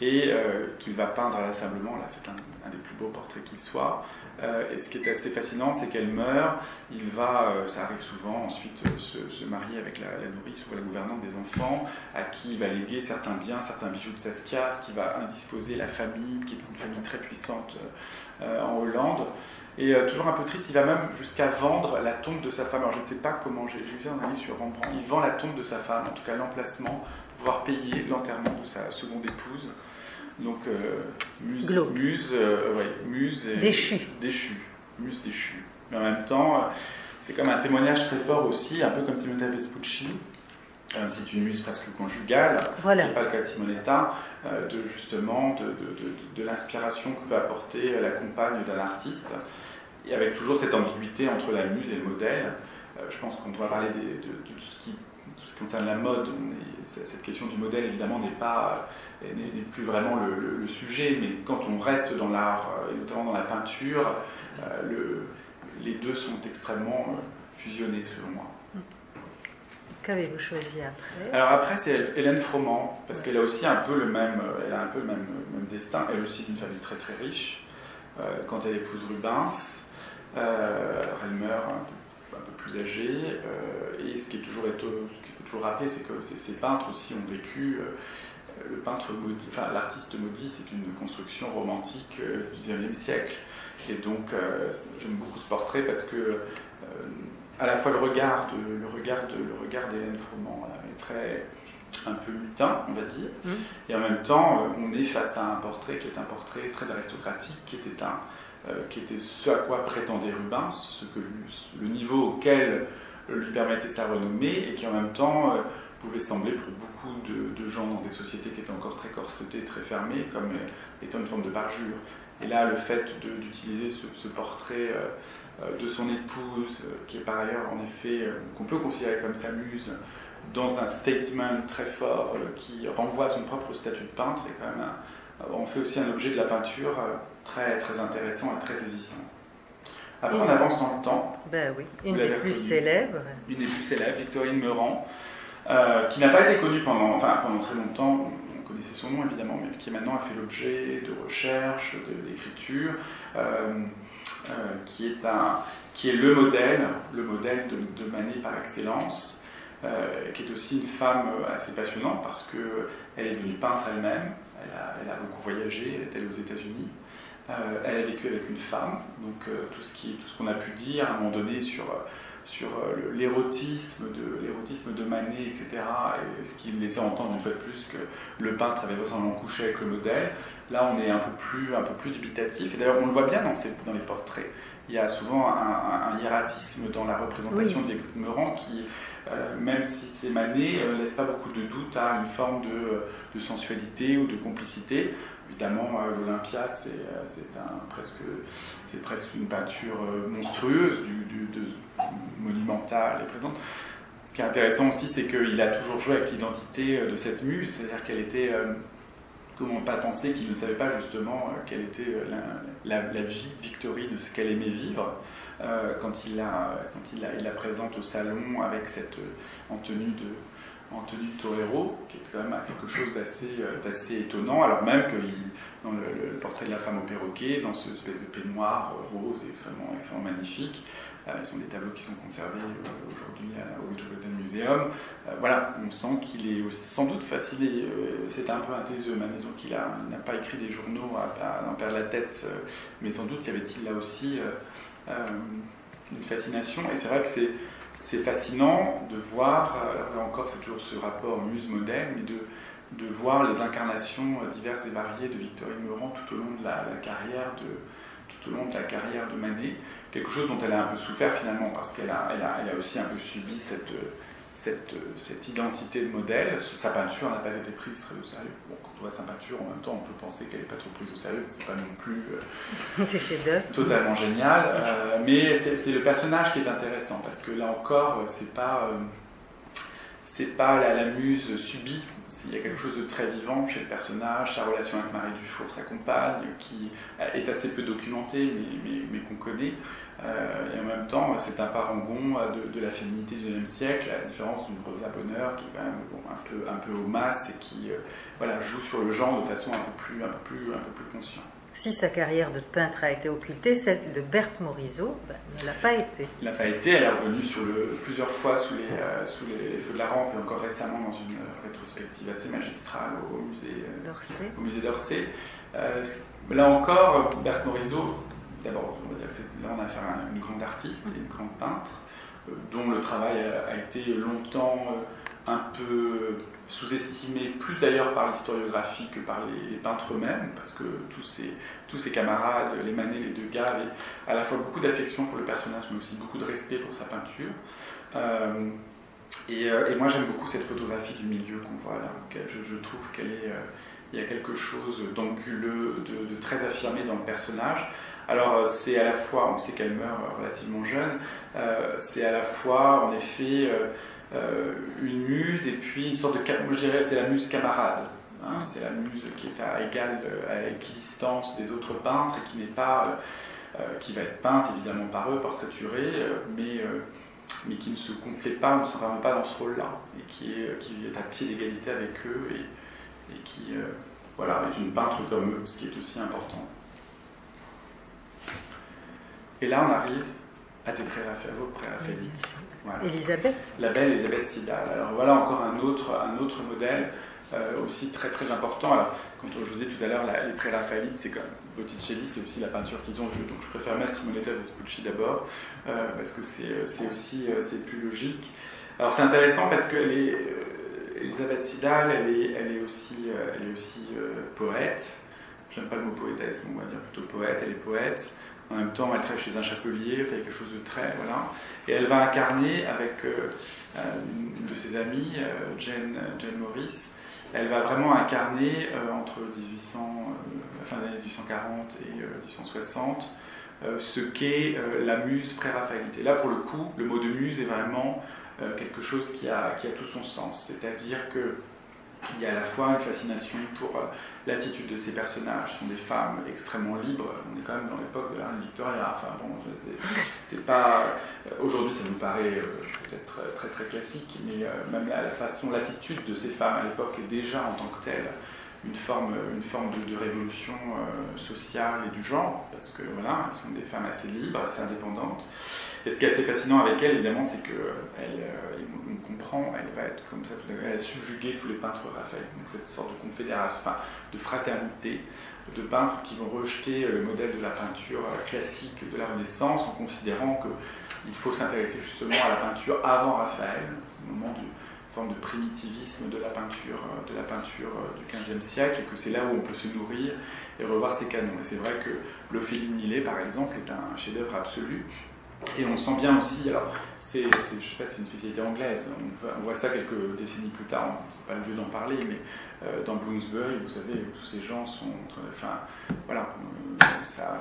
et euh, qu'il va peindre inlassablement. Là, c'est un, un des plus beaux portraits qui soit. Euh, et ce qui est assez fascinant, c'est qu'elle meurt. Il va, euh, ça arrive souvent, ensuite euh, se, marier avec la, nourrice ou la gouvernante des enfants, à qui il va léguer certains biens, certains bijoux de Saskia, ce qui va indisposer la famille, qui est une famille très puissante en Hollande. Et toujours un peu triste, il va même jusqu'à vendre la tombe de sa femme. Alors je ne sais pas comment, j'ai vu ça dans un sur Rembrandt. Il vend la tombe de sa femme, en tout cas l'emplacement, pour pouvoir payer l'enterrement de sa seconde épouse. Donc, euh, muse, muse, euh, ouais, muse et- Déchue. déchue, muse déchue. Mais en même temps, euh, c'est comme un témoignage très fort aussi, un peu comme Simonetta Vespucci. Euh, c'est une muse presque conjugale, Voilà. ce n'est pas le cas de Simonetta, de justement de, de- de- de l'inspiration que peut apporter la compagne d'un artiste, et avec toujours cette ambiguïté entre la muse et le modèle. Je pense qu'on doit parler des- de tout, ce qui, tout ce qui concerne la mode. Est- cette question du modèle, évidemment, n'est pas n'est n'est plus vraiment le, le- le sujet, mais quand on reste dans l'art, euh, et notamment dans la peinture, euh, le- les deux sont extrêmement euh, fusionnés, selon moi. Qu'avez-vous choisi après? Alors après, c'est Hélène Froment, parce qu'elle a aussi un peu le même, euh, elle a un peu le même, même destin. Elle aussi d'une famille très très riche. Euh, quand elle épouse Rubens, euh, alors elle meurt un peu, un peu plus âgée. euh, et ce qui est toujours qu'il faut toujours rappeler, c'est que ces, ces peintres aussi ont vécu. euh, le peintre maudit, enfin l'artiste maudit, c'est une construction romantique euh, du XIXe siècle. Et donc, euh, j'aime beaucoup ce portrait parce que euh, à la fois le regard de le regard de le regard d'Hélène Froment est très un peu mutin, on va dire, Mhm. et en même temps, on est face à un portrait qui est un portrait très aristocratique, qui était un euh, qui était ce à quoi prétendait Rubens, ce que le niveau auquel lui permettait sa renommée, et qui en même temps euh, pouvait sembler pour beaucoup de, gens dans des sociétés qui étaient encore très corsetées, très fermées, comme euh, étant une forme de parjure. Et là, le fait d'utiliser ce, portrait de son épouse, qui est par ailleurs en effet, qu'on peut considérer comme sa muse, dans un statement très fort qui renvoie à son propre statut de peintre, et quand même on fait aussi un objet de la peinture très, très intéressant et très saisissant. Après, on avance dans le temps. Ben oui, une des plus célèbres. Une des plus célèbres, Victorine Meurant, euh, qui n'a pas été connue pendant, enfin, pendant très longtemps, on connaissait son nom évidemment, mais qui maintenant a fait l'objet de recherches, d'écriture, euh, euh, qui, est un, qui est le modèle, le modèle de, de Manet par excellence, euh, qui est aussi une femme assez passionnante parce qu'elle est devenue peintre elle-même, elle a, elle a beaucoup voyagé, elle est allée aux États-Unis. Euh, elle a vécu avec une femme, donc euh, tout ce qu'on a pu dire à un moment donné sur euh, l'érotisme de Manet, etc. Et ce qui laissait entendre une fois de plus que le peintre avait vraisemblablement couché avec le modèle. Là, on est un peu plus un peu plus dubitatif. Et d'ailleurs, on le voit bien dans les portraits. Il y a souvent un, un- un hiératisme dans la représentation de Victorine Meurant qui, euh, même si c'est Manet, euh, laisse pas beaucoup de doute à une forme de, de sensualité ou de complicité. Évidemment, euh, l'Olympia, c'est euh, un presque une peinture euh, monstrueuse, du, du- de, monumentale et présente. Ce qui est intéressant aussi, c'est qu'il a toujours joué avec l'identité de cette muse, c'est-à-dire qu'elle était. Comment pas penser qu'il ne savait pas justement euh, quelle était euh, la, la- la vie de Victorine, ce qu'elle aimait vivre, euh, quand, il la, présente au salon avec cette, en tenue de, en tenue torero, qui est quand même quelque chose d'assez étonnant, alors même qu'il dans le, portrait de la femme au perroquet, dans ce espèce de peignoir rose extrêmement magnifique. Ce sont des tableaux qui sont conservés aujourd'hui au Metropolitan Museum. voilà, on sent qu'il est sans doute fasciné. C'était un peu un taiseux, donc il n'a pas écrit des journaux à, en perdre la tête, mais sans doute y avait-il là aussi une fascination. Et c'est vrai que c'est fascinant de voir, euh, là encore c'est toujours ce rapport muse-modèle, mais de, voir les incarnations euh, diverses et variées de Victorine Meurant tout au long de la, carrière de tout au long de la carrière de Manet, quelque chose dont elle a un peu souffert finalement parce qu'elle a, elle a, elle a aussi un peu subi cette cette, cette, identité de modèle. Sa peinture n'a pas été prise très au sérieux. Bon, quand on voit sa peinture, en même temps, on peut penser qu'elle n'est pas trop prise au sérieux, c'est pas non plus euh, totalement génial. Euh, mais c'est le personnage qui est intéressant parce que là encore, c'est pas, euh, c'est pas la, la, muse subie. Il y a quelque chose de très vivant chez le personnage, sa relation avec Marie Dufour, sa compagne, qui est assez peu documentée, mais, qu'on connaît. Euh, et en même temps, c'est un parangon de, la féminité du XIXe siècle, à la différence d'une Rosa Bonheur qui est un, peu, un peu au masse et qui euh, voilà, joue sur le genre de façon un peu plus, un un peu plus consciente. Si sa carrière de peintre a été occultée, celle de Berthe Morisot ben, ne l'a pas été. Elle n'a pas été, elle est revenue sur le, plusieurs fois sous les, euh, sous les, feux de la rampe et encore récemment dans une rétrospective assez magistrale au musée d'Orsay. Au musée d'Orsay. là encore, Berthe Morisot d'abord, on va dire que là, on a affaire à une grande artiste et une grande peintre, euh, dont le travail a, été longtemps euh, un peu sous-estimé, plus d'ailleurs par l'historiographie que par les, peintres eux-mêmes, parce que tous ces, tous ces camarades, les Manet, les Degas, avaient à la fois beaucoup d'affection pour le personnage, mais aussi beaucoup de respect pour sa peinture. Euh, et, moi, j'aime beaucoup cette photographie du milieu qu'on voit là. Je, trouve qu'il y a quelque chose d'anguleux, de, très affirmé dans le personnage. Alors euh, c'est à la fois, on sait qu'elle meurt euh, relativement jeune, euh, c'est à la fois en effet une muse et puis une sorte de, moi je dirais c'est la muse camarade. Hein. c'est la muse qui est à égale, à équidistance des autres peintres et qui n'est pas, qui va être peinte évidemment par eux, portraiturée, mais mais qui ne se complète pas, ne se vraiment pas dans ce rôle-là, et qui est, qui est à pied d'égalité avec eux, et, et qui voilà, est une peintre comme eux, ce qui est aussi important. Et là, on arrive à tes préraphaélites, Elisabeth La belle Elisabeth Sidal. Alors voilà encore un autre, un autre modèle euh, aussi très très important. Alors, quand je vous disais tout à l'heure, les préraphaélites, c'est comme Botticelli, c'est aussi la peinture qu'ils ont vue. Donc je préfère mettre Simonetta Vespucci d'abord, euh, parce que c'est euh, aussi c'est plus logique. Alors c'est intéressant parce que Elisabeth Sidal, elle est, elle est aussi, elle est aussi poète. J'aime pas le mot poétesse, mais on va dire plutôt poète. Elle est poète. En même temps, elle travaille chez un chapelier, fait quelque chose de très. Voilà. Et elle va incarner avec euh, euh, une de ses amies, euh, Jane, Jane, Morris, elle va vraiment incarner entre 1800, la fin des années 1840 et 1860 ce qu'est la muse pré-raphaélite. Là, pour le coup, le mot de muse est vraiment quelque chose qui a, qui a tout son sens. C'est-à-dire que il y a à la fois une fascination pour euh, l'attitude de ces personnages. Sont des femmes extrêmement libres. On est quand même dans l'époque de la reine Victoria. Enfin bon, c'est pas. Euh, aujourd'hui, ça nous paraît euh, peut-être très très classique, mais même la, façon, l'attitude de ces femmes à l'époque est déjà en tant que telle une forme, une forme de, révolution sociale et du genre, parce que voilà, elles sont des femmes assez libres, assez indépendantes. Et ce qui est assez fascinant avec elle, évidemment, c'est euh, on elle va être comme ça, elle va subjuguer tous les peintres Raphaël. Donc cette sorte de confédération, de fraternité de peintres qui vont rejeter le modèle de la peinture euh, classique de la Renaissance en considérant qu'il faut s'intéresser justement à la peinture avant Raphaël, au moment du forme de primitivisme de la peinture, euh, de la peinture du XVe siècle, et que c'est là où on peut se nourrir et revoir ses canons. Et c'est vrai que l'Ophélie Millet, par exemple, est un chef-d'œuvre absolu, et on sent bien aussi, alors c'est, je sais pas, c'est une spécialité anglaise, on, voit ça quelques décennies plus tard, c'est pas le lieu d'en parler, mais euh, dans Bloomsbury, vous savez, tous ces gens sont, enfin, voilà, euh,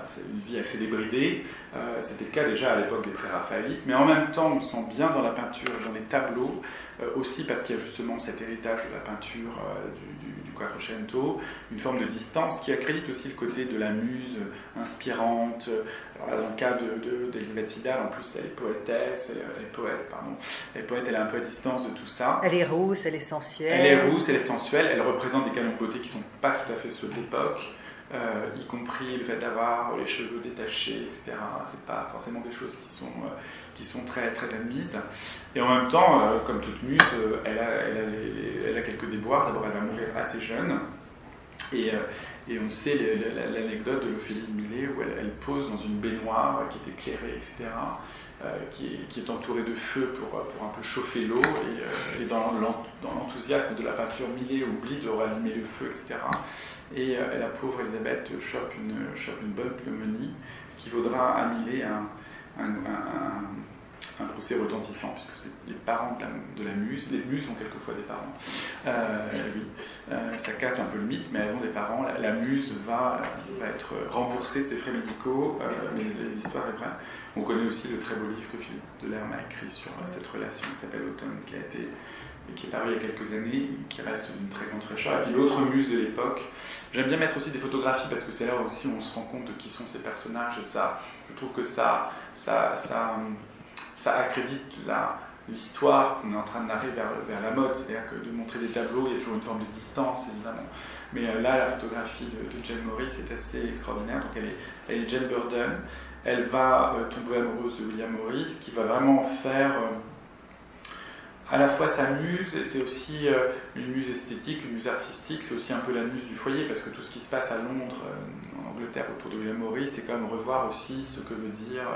c'est une vie assez débridée. Euh, c'était le cas déjà à l'époque des pré-raphaélites, mais en même temps, on sent bien dans la peinture, dans les tableaux, aussi parce qu'il y a justement cet héritage de la peinture du, du, du Quattrocento, une forme de distance qui accrédite aussi le côté de la muse inspirante. Dans le cas d'Elisabeth de, Sidal, en plus, elle est poétesse, elle, est poète, pardon. Elle est poète, elle est un peu à distance de tout ça. Elle est rousse, elle est sensuelle. Elle est rousse, elle est sensuelle, elle représente des canons de beauté qui ne sont pas tout à fait ceux de l'époque. y compris le fait d'avoir les cheveux détachés, etc. C'est pas forcément des choses qui sont, qui sont très, très admises. Et en même temps, comme toute muse, elle a, elle, a elle, a quelques déboires. D'abord, elle va mourir assez jeune. Et, et on sait l'anecdote de l'Ophélie Millet où elle, pose dans une baignoire qui est éclairée, etc. Euh, qui, est, entourée de feu pour, pour un peu chauffer l'eau. Et, euh, dans, l'enthousiasme de la peinture, Millet oublie de rallumer le feu, etc. Et, euh, la pauvre Elisabeth chope une, une bonne pneumonie qui vaudra à Millet un procès retentissant, puisque c'est les parents de la, muse. Les muses ont quelquefois des parents. Euh, oui. Euh, ça casse un peu le mythe, mais elles ont des parents. La, muse va, être remboursée de ses frais médicaux, euh, mais l'histoire est vraie. On connaît aussi le très beau livre que Philippe Delerme a écrit sur cette relation qui s'appelle Automne, qui a été qui est paru il y a quelques années, qui reste d'une très grande fraîcheur. Et puis l'autre muse de l'époque, j'aime bien mettre aussi des photographies parce que c'est là aussi où on se rend compte de qui sont ces personnages ça, je trouve que ça, ça, ça, ça accrédite l'histoire qu'on est en train de narrer vers, la mode. C'est-à-dire que de montrer des tableaux, il y a toujours une forme de distance, évidemment. Mais euh, là, la photographie de, Jane Morris est assez extraordinaire. Donc elle est, Jane Burden. Elle va euh, tomber amoureuse de William Morris, qui va vraiment faire euh, à la fois sa muse, c'est aussi une muse esthétique, une muse artistique, c'est aussi un peu la muse du foyer, parce que tout ce qui se passe à Londres, en Angleterre, autour de William Morris, c'est quand même revoir aussi ce que veut dire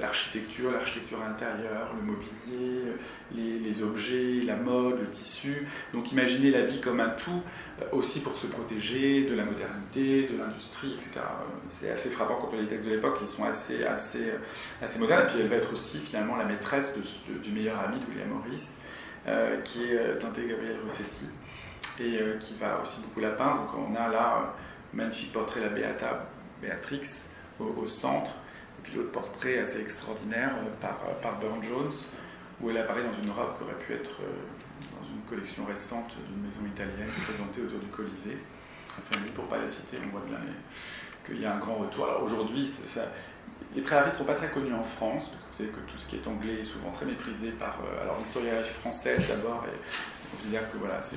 l'architecture, l'architecture intérieure, le mobilier, les, objets, la mode, le tissu. Donc imaginez la vie comme un tout, euh, aussi pour se protéger de la modernité, de l'industrie, etc. C'est assez frappant quand on lit les textes de l'époque, ils sont assez, assez, assez modernes. Et puis elle va être aussi finalement la maîtresse du meilleur ami de William Morris, euh, qui est euh, Gabriel Rossetti, et qui va aussi beaucoup la peindre. Donc on a là un magnifique portrait de la Beata, Béatrix au centre portrait assez extraordinaire euh, par, euh, par Burne Jones, où elle apparaît dans une robe qui aurait pu être euh, dans une collection récente d'une maison italienne présentée autour du Colisée. Enfin, pour ne pas la citer, on voit bien qu'il y a un grand retour. Alors aujourd'hui, les prérafites ne sont pas très connus en France, parce que vous savez que tout ce qui est anglais est souvent très méprisé par alors l'historiographie française d'abord, et on considère que voilà, c'est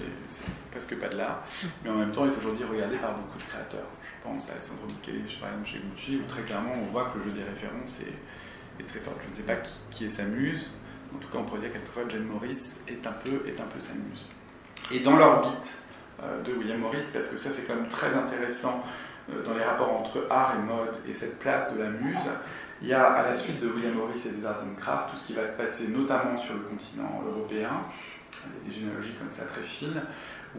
presque pas de l'art, mais en même temps est aujourd'hui regardé par beaucoup de créateurs pense à Alessandro Michele, par exemple chez Gucci, où très clairement on voit que le jeu des références est, très fort. Je ne sais pas qui, est sa muse, en tout cas on pourrait dire quelquefois Jane Morris est un peu, est un peu sa muse. Et dans l'orbite euh, de William Morris, parce que ça c'est quand même très intéressant euh, dans les rapports entre art et mode et cette place de la muse, il y a à la suite de William Morris et des Arts and Crafts tout ce qui va se passer notamment sur le continent européen, il des généalogies comme ça très fines,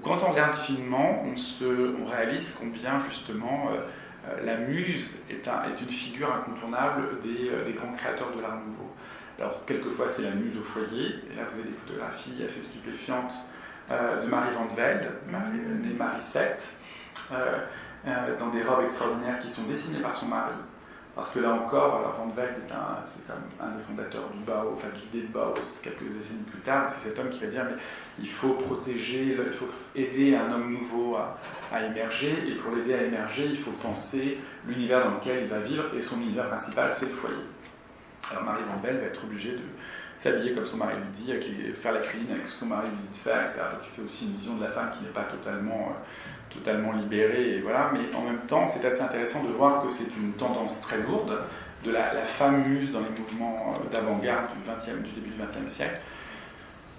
quand on regarde finement, on, se, on réalise combien justement euh, euh, la muse est, un, est, une figure incontournable des, euh, des, grands créateurs de l'art nouveau. Alors, quelquefois, c'est la muse au foyer, et là, vous avez des photographies assez stupéfiantes de Marie Van Velde, née Marie VII, dans des robes extraordinaires qui sont dessinées par son mari. Parce que là encore, Velde est un, c'est quand même un des fondateurs du Bauhaus, enfin de l'idée de Bauhaus quelques décennies plus tard. C'est cet homme qui va dire mais il faut protéger, il faut aider un homme nouveau à, émerger, et pour l'aider à émerger, il faut penser l'univers dans lequel il va vivre, et son univers principal, c'est le foyer. Alors Marie Velde va être obligée de s'habiller comme son mari lui dit, avec faire la cuisine avec ce que son mari lui dit de faire, c'est aussi une vision de la femme qui n'est pas totalement euh, totalement libérée, et voilà. Mais en même temps, c'est assez intéressant de voir que c'est une tendance très lourde de la, la femme muse dans les mouvements euh, d'avant-garde du, du début du XXe siècle.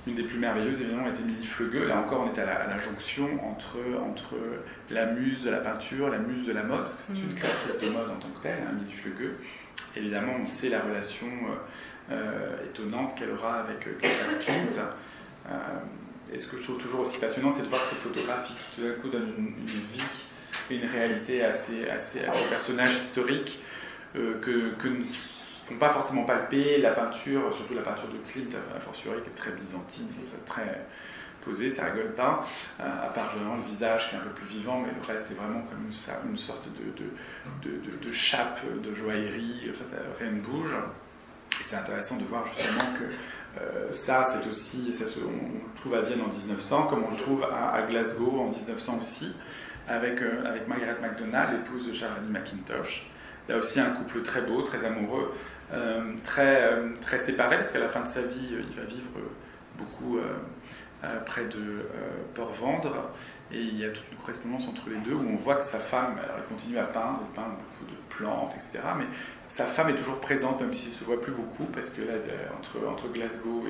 Une des plus merveilleuses, évidemment, était Milly Fleugueux. Là encore, on est à la, jonction entre, entre la muse de la peinture, la muse de la mode, parce que c'est une mm. créatrice de mode en tant que telle, hein, Milly Fleugueux. Évidemment, on sait la relation euh, euh, étonnante qu'elle aura avec Clint. Klimt. Et ce que je trouve toujours aussi passionnant, c'est de voir ces photographies qui tout d'un coup donnent une, vie une réalité à ces, assez personnages historiques euh, que, ne font pas forcément palper la peinture, surtout la peinture de Klimt, a fortiori, qui est très byzantine, très posée, ça rigole pas, euh, à part généralement le visage qui est un peu plus vivant, mais le reste est vraiment comme une, une sorte de, de, chape, de joaillerie, enfin, rien ne bouge. Et c'est intéressant de voir justement que euh, ça, c'est aussi, on le trouve à Vienne en 1900, comme on le trouve à, Glasgow en 1900 aussi, avec, euh, avec Margaret MacDonald, l'épouse de Charlie McIntosh. Là aussi, un couple très beau, très amoureux, euh, très, très séparé, parce qu'à la fin de sa vie, il va vivre beaucoup près de Port-Vendre. Et il y a toute une correspondance entre les deux où on voit que sa femme, elle continue à peindre, elle peint beaucoup de plantes, etc. Mais sa femme est toujours présente, même s'il ne se voit plus beaucoup, parce que là, entre, entre Glasgow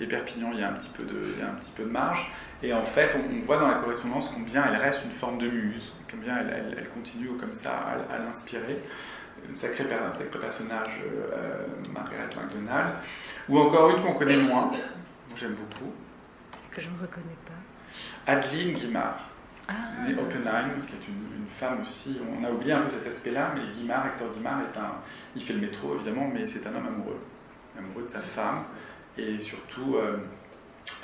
et, Perpignan, il y, a un petit peu de, il y a un petit peu de marge. Et en fait, on, voit dans la correspondance combien elle reste une forme de muse, combien elle, elle, continue comme ça à, l'inspirer. Une sacrée, un sacré personnage, euh, Margaret MacDonald. Ou encore une qu'on connaît moins, j'aime beaucoup. Que je ne reconnais pas. Adeline Guimard. Ah. née Oppenheim, qui est une, femme aussi. On a oublié un peu cet aspect-là, mais Guimard, Hector Guimard, est un, il fait le métro évidemment, mais c'est un homme amoureux, amoureux de sa femme, et surtout euh,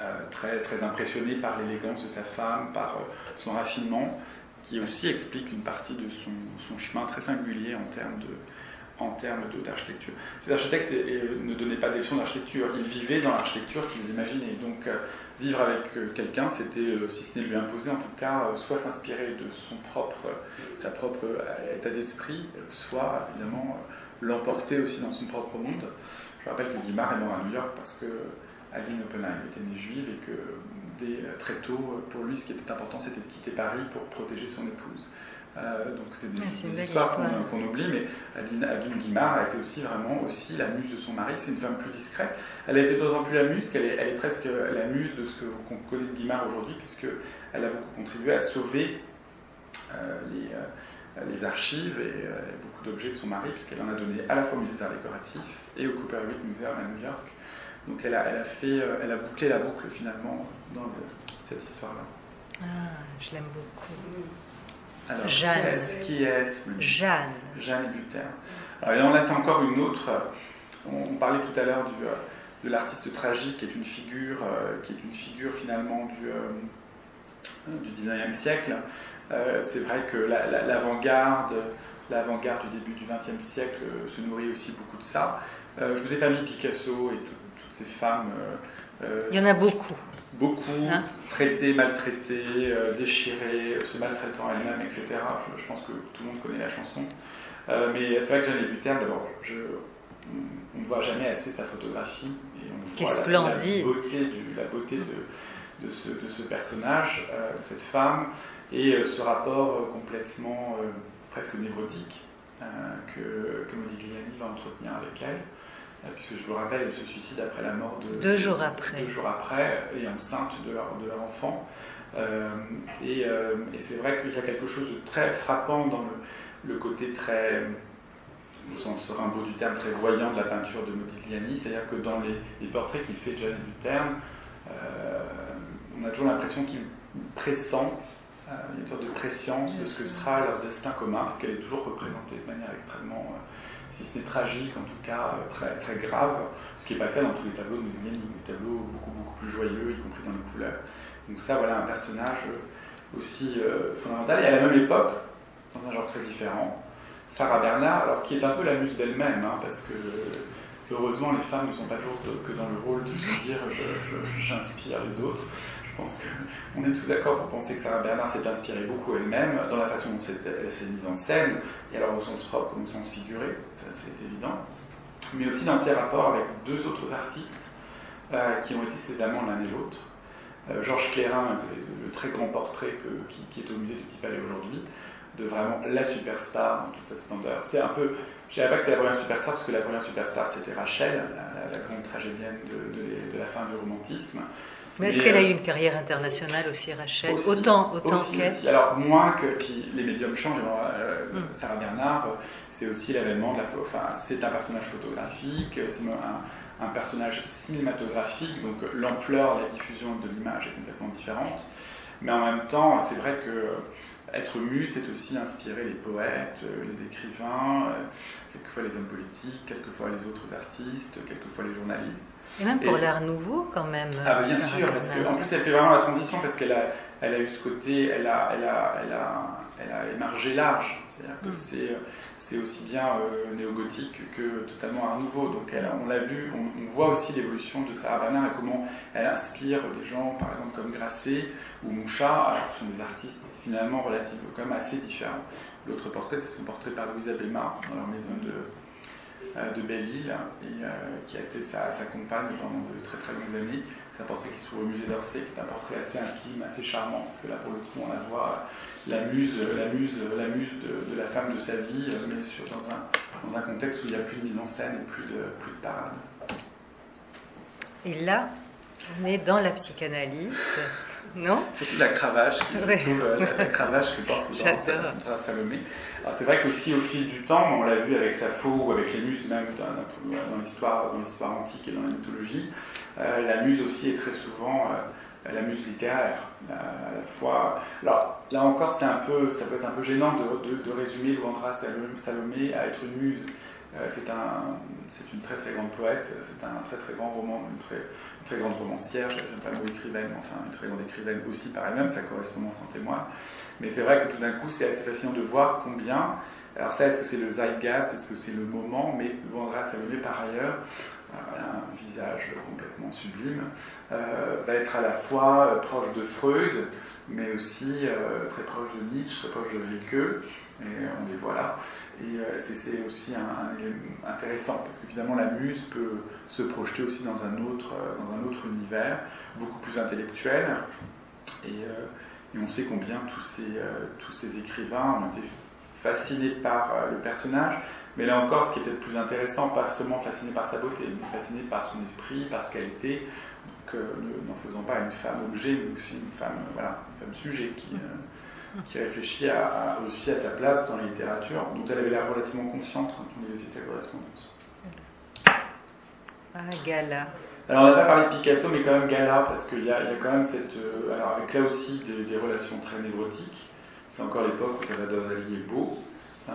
euh, très, très impressionné par l'élégance de sa femme, par euh, son raffinement, qui aussi explique une partie de son, son chemin très singulier en termes de, en termes d'architecture. Cet architecte ne donnait pas des d'architecture, il vivait dans l'architecture qu'ils imaginaient. Donc vivre avec euh, quelqu'un, c'était, euh, si ce n'est lui imposer, en tout cas, euh, soit s'inspirer de son propre, sa propre état d'esprit, soit évidemment l'emporter aussi dans son propre monde. Je rappelle que Guimard est mort à New York parce que Aline Oppenheim était née juive et que dès très tôt, pour lui, ce qui était important, c'était de quitter Paris pour protéger son épouse. Euh, donc c'est des, histoires qu'on oublie, mais Aline, Guimard a été aussi vraiment aussi la muse de son mari. C'est une femme plus discrète. Elle a été d'autant plus la muse qu'elle est, elle est presque la muse de ce qu'on connaît de Guimard aujourd'hui, puisqu'elle a beaucoup contribué à sauver euh, les, euh, les, archives et beaucoup d'objets de son mari, puisqu'elle en a donné à la fois au musée d'art décoratif et au Cooper Hewitt Museum à New York. Donc elle a, elle a, fait, elle a bouclé la boucle finalement dans cette histoire-là. Ah, je l'aime beaucoup. Alors, Jeanne. Qui est-ce Jeanne. Jeanne Buter. Alors, là, c'est encore une autre. On, parlait tout à l'heure euh, de l'artiste tragique, qui est une figure, euh, qui est une figure finalement du, euh, du 19e siècle. c'est vrai que l'avant-garde, l'avant-garde du début du 20e siècle se nourrit aussi beaucoup de ça. je vous ai pas mis Picasso et toutes ces femmes. Il y en a beaucoup beaucoup hein traitées, maltraitées, euh, déchirées, se maltraitant elle-même, etc. Je, pense que tout le monde connaît la chanson. Euh, mais c'est vrai que Jeanne Buter, d'abord, on ne voit jamais assez sa photographie et on voit la, la, beauté, du, la beauté de, de, ce, de ce, personnage, euh, de cette femme, et ce rapport complètement presque névrotique que, que Modigliani va entretenir avec elle. Euh, puisque je vous rappelle, elle se suicide après la mort de... Deux jours après. Deux jours après, et enceinte de leur, de leur enfant. Euh, et, euh, et c'est vrai qu'il y a quelque chose de très frappant dans le, le côté très, au sens Rimbaud du terme, très voyant de la peinture de Modigliani, c'est-à-dire que dans les, les portraits qu'il fait de Jeanne Terme, on a toujours l'impression qu'il pressent, il y a une sorte de préscience de ce que sera leur destin commun, parce qu'elle est toujours représentée de manière extrêmement si ce n'est tragique, en tout cas euh, très, très grave, ce qui n'est pas le cas dans tous les tableaux de Modigliani, des tableaux beaucoup, beaucoup plus joyeux, y compris dans les couleurs. Donc ça, voilà un personnage aussi euh, fondamental. Et à la même époque, dans un genre très différent, Sarah Bernard, alors qui est un peu la muse d'elle-même, hein, parce que heureusement les femmes ne sont pas toujours que dans le rôle de dire j'inspire les autres. Je pense qu'on est tous d'accord pour penser que Sarah Bernard s'est inspirée beaucoup elle-même dans la façon dont elle s'est mise en scène, et alors au sens propre comme au sens figuré, ça c'est évident, mais aussi dans ses rapports avec deux autres artistes euh, qui ont été ses amants l'un et l'autre. Euh, Georges Clérin, le, très grand portrait qui, est au musée du Petit Palais aujourd'hui, de vraiment la superstar dans toute sa splendeur. C'est un peu, je dirais pas que c'est la première superstar, parce que la première superstar c'était Rachel, la, grande tragédienne de, la fin du romantisme. Mais est-ce qu'elle a eu une carrière internationale aussi, Rachel? Autant, autant qu'elle? Alors, moins que. Puis les médiums changent. Euh, hmm. Sarah Bernard, c'est aussi l'avènement de la. Enfin, c'est un personnage photographique, c'est un, un, personnage cinématographique, donc l'ampleur, la diffusion de l'image est complètement différente. Mais en même temps, c'est vrai que être mu, c'est aussi inspirer les poètes, euh, les écrivains, euh, quelquefois les hommes politiques, quelquefois les autres artistes, quelquefois les journalistes. Et même pour l'art nouveau, quand même. Ah, bah, bien sûr, parce qu'en plus, elle fait vraiment la transition parce qu'elle a, elle a eu ce côté, elle a, elle a, elle a, elle a émargé large. C'est-à-dire que mm. c'est, aussi bien euh, néo-gothique que totalement art nouveau. Donc elle, on l'a vu, on, voit aussi l'évolution de Sarah Bernard et comment elle inspire des gens, par exemple comme Grasset ou Moucha, alors ce sont des artistes finalement relativement quand même assez différents. L'autre portrait, c'est son portrait par Louisa Belmar dans leur maison de de Belle-Île, et qui a été sa, compagne pendant de très très longues années. C'est un portrait qui se trouve au musée d'Orsay, qui est un portrait assez intime, assez charmant, parce que là pour le coup on la voit la muse, la la muse de, la femme de sa vie, mais sur, dans, un, dans un contexte où il n'y a plus de mise en scène et plus de, plus de parade. Et là, on est dans la psychanalyse, non Surtout la cravache, qui, euh, la, cravache que porte dans Salomé. Alors c'est vrai qu'aussi au fil du temps, on l'a vu avec Sappho ou avec les muses même dans, dans l'histoire antique et dans la mythologie, euh, la muse aussi est très souvent euh, la muse littéraire. à la fois, alors là encore, c'est un peu, ça peut être un peu gênant de, de, de résumer Louandra Salomé à être une muse. Euh, c'est un, une très très grande poète, c'est un très très grand roman, une très, très grande romancière, j'aime pas le mot écrivaine, mais enfin une très grande écrivaine aussi par elle-même, sa correspondance en témoin. Mais c'est vrai que tout d'un coup, c'est assez fascinant de voir combien, alors ça, est-ce que c'est le zeitgeist, est-ce que c'est le moment, mais Louandra Salomé par ailleurs, un visage complètement sublime, euh, va être à la fois proche de Freud, mais aussi euh, très proche de Nietzsche, très proche de Rilke, et on les voit là. Et euh, c'est aussi intéressant, parce que finalement la muse peut se projeter aussi dans un autre, autre univers, beaucoup plus intellectuel, et, et on sait combien tous ces, écrivains ont été fascinés par le personnage, mais là encore, ce qui est peut-être plus intéressant, pas seulement fasciné par sa beauté, mais fasciné par son esprit, par ce qu'elle était, que n'en faisant pas une femme objet, mais aussi une femme, une femme sujet qui, euh, qui réfléchit à, aussi à sa place dans la littérature, dont elle avait l'air relativement consciente quand on aussi sa correspondance. Ah, Gala. Alors on n'a pas parlé de Picasso, mais quand même Gala, parce qu'il y, y, a quand même cette. Euh, alors avec là aussi des, des relations très névrotiques. C'est encore l'époque où Salvador Dali est beau. Euh,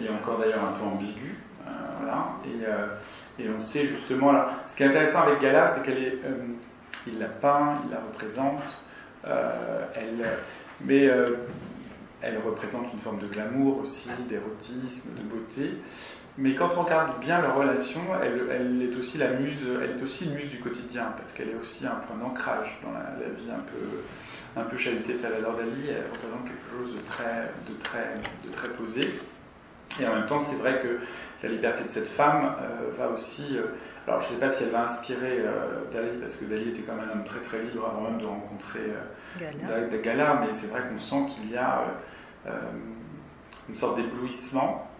et encore d'ailleurs un peu ambigu. Euh, voilà. Et, euh, et, on sait justement là. Ce qui est intéressant avec Gala, c'est qu'elle est, il la peint, il la représente, elle, mais elle représente une forme de glamour aussi, d'érotisme, de beauté. Mais quand on regarde bien leur relation, elle, est aussi la muse, elle est aussi une muse du quotidien, parce qu'elle est aussi un point d'ancrage dans la, la, vie un peu, un peu chahutée de Salvador Dali. Elle représente quelque chose de très, de très, de très posé. Et en même temps, c'est vrai que la liberté de cette femme euh, va aussi. Euh, alors, je ne sais pas si elle va inspirer euh, Dali, parce que Dali était quand même un homme très très libre avant même de rencontrer Gala. Gala, mais c'est vrai qu'on sent qu'il y a une sorte d'éblouissement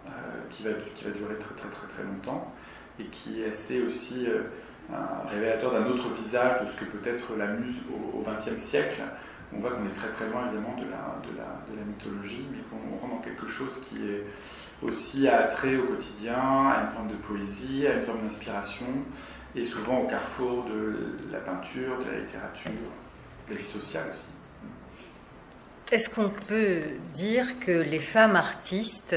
qui, va, qui va durer très très très très longtemps et qui est assez aussi un révélateur d'un autre visage de ce que peut être la muse au XXe siècle. On voit qu'on est très très loin évidemment de la, de la, de la mythologie, mais qu'on rentre dans quelque chose qui est aussi à attrait au quotidien, à une forme de poésie, à une forme d'inspiration, et souvent au carrefour de la peinture, de la littérature, de la vie sociale aussi. Est-ce qu'on peut dire que les femmes artistes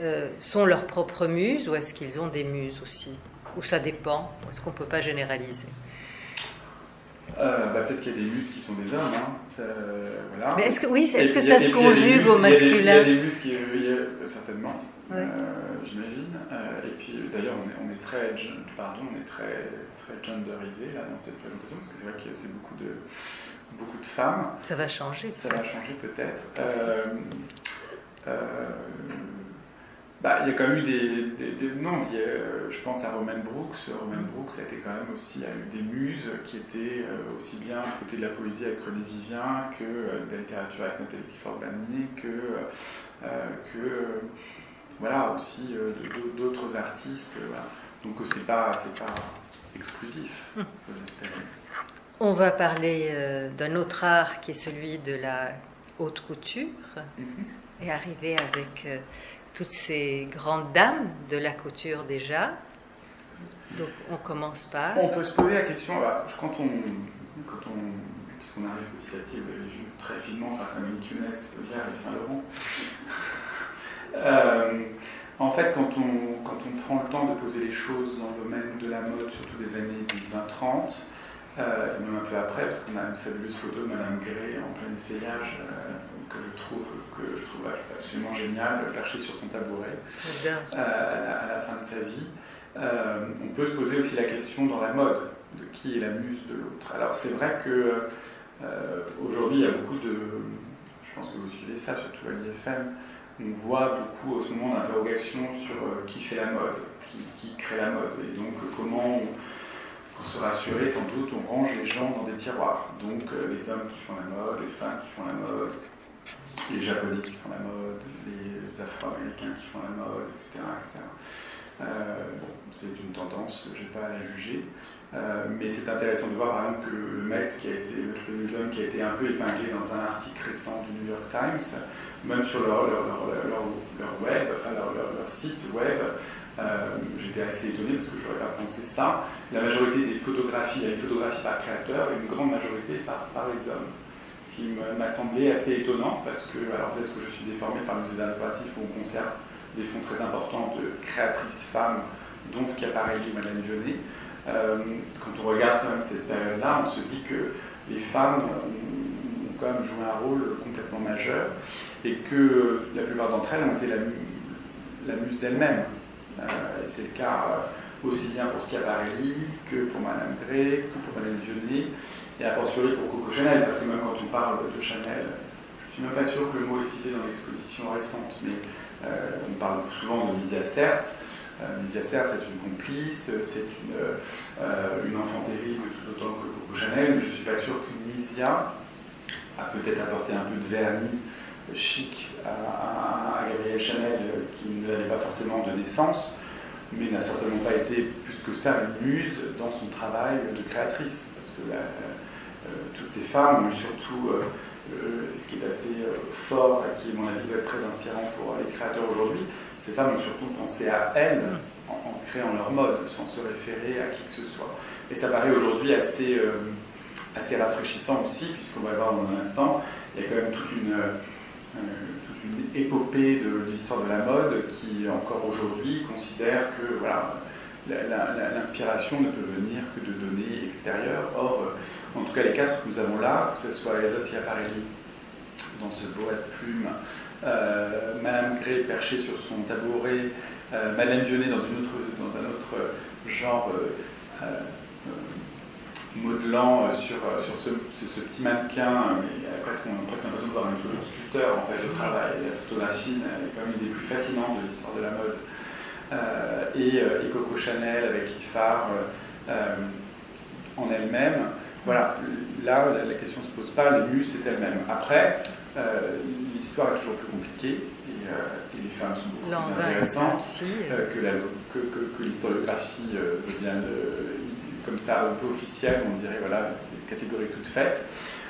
euh, sont leurs propres muses ou est-ce qu'ils ont des muses aussi? Ou ça dépend? Est-ce qu'on ne peut pas généraliser? Euh, bah, Peut-être qu'il y a des muses qui sont des hommes. Hein. voilà. Mais est-ce que, oui, est-ce que ça se conjugue au masculin Il y a des, muses qui, certainement, euh, j'imagine. Euh, et puis d'ailleurs, on est, on est, très, pardon, on est très, très genderisé là dans cette présentation parce que c'est vrai qu'il y a beaucoup de, beaucoup de femmes. Ça va changer. Ça va changer peut-être. Euh, bah, il y a quand même eu des, des, non, je pense à Romain Brooks. Romain Brooks a été quand même aussi a eu des muses qui étaient euh, aussi bien du côté de la poésie avec René Vivien que euh, de la littérature avec Nathalie Clifford Bernier, que euh, que voilà aussi d'autres artistes. Voilà. Donc c'est pas c'est pas exclusif. On va parler d'un autre art qui est celui de la haute couture mm-hmm. et arriver avec toutes ces grandes dames de la couture déjà. Donc on commence par. On peut se poser la question, quand on, quand on puisqu'on arrive petit à petit, très finement grâce à Monique Younes vers Saint-Laurent. Euh, en fait, quand on, quand on prend le temps de poser les choses dans le domaine de la mode, surtout des années 10, 20, 30, euh, et même un peu après, parce qu'on a une fabuleuse photo de Madame Gray en plein essayage euh, que je trouve, que je trouve absolument génial, perché sur son tabouret euh, à, la, fin de sa vie. on peut se poser aussi la question dans la mode de qui est la muse de l'autre. Alors c'est vrai que aujourd'hui il y a beaucoup de, je pense que vous suivez ça, surtout à l'IFM, on voit beaucoup au ce moment d'interrogation sur qui fait la mode, qui, qui, crée la mode, et donc comment pour se rassurer, sans doute, on range les gens dans des tiroirs. Donc les hommes qui font la mode, les femmes qui font la mode, les Japonais qui font la mode, les Afro-Américains qui font la mode, etc. Euh, bon, c'est une tendance, je n'ai pas à la juger. Euh, mais c'est intéressant de voir par exemple que le Met, qui a été, le qui a été un peu épinglé dans un article récent du New York Times, même sur leur, leur, leur, web, enfin leur, site web, euh, j'étais assez étonné parce que je n'aurais pas pensé ça. La majorité des photographies, il y a une photographie par créateur et une grande majorité par, par les hommes qui m'a semblé assez étonnant parce que, alors peut-être que je suis déformé par le musée d'art où on conserve des fonds très importants de créatrices femmes, dont ce qui apparaît Madeleine Jeunet. Euh, quand on regarde quand même cette période-là, on se dit que les femmes ont, quand même joué un rôle complètement majeur et que la plupart d'entre elles ont été la, muse d'elles-mêmes. Euh, c'est le cas aussi bien pour Schiaparelli que pour Madame Gray, que pour Madeleine Jeunet et a fortiori pour Coco Chanel, parce que même quand on parle de Chanel, je suis même pas sûr que le mot est cité dans l'exposition récente, mais euh, on parle souvent de Lysia Certes. Euh, Lysia Certes est une complice, c'est une, euh, une enfant terrible tout autant que Coco Chanel, mais je ne suis pas sûr qu'une Lysia a peut-être apporté un peu de vernis chic à, à, Gabrielle Chanel qui ne l'avait pas forcément de naissance, mais n'a certainement pas été plus que ça une muse dans son travail de créatrice, parce que toutes ces femmes, surtout euh, euh, ce qui est assez fort et qui, à mon avis, doit être très inspirant pour les créateurs aujourd'hui, ces femmes ont surtout pensé à elles en, créant leur mode, sans se référer à qui que ce soit. Et ça paraît aujourd'hui assez, assez rafraîchissant aussi, puisqu'on va voir dans un instant, il y a quand même toute une, toute une épopée de, l'histoire de la mode qui, encore aujourd'hui, considère que voilà, l'inspiration ne peut venir que de données extérieures. Or, en tout cas les quatre que nous avons là, que ce soit Elsa Schiaparelli dans ce beau de plume, euh, Madame Gray perchée sur son tabouret, euh, Madeleine Jeunet dans, un autre genre euh, euh, modelant sur, ce, petit mannequin, mais on a presque l'impression de voir une photo de sculpteur en fait de travail. La photographie est quand même une des plus fascinantes de l'histoire de la mode. Et, et, Coco Chanel avec l'IFAR en elle-même. Voilà, là, la question ne se pose pas, les muses, c'est elles-mêmes. Après, euh, l'histoire est toujours plus compliquée et, euh, les femmes sont beaucoup plus intéressantes euh, que, l'historiographie comme ça un peu officielle, on dirait, voilà, catégorie toute faite.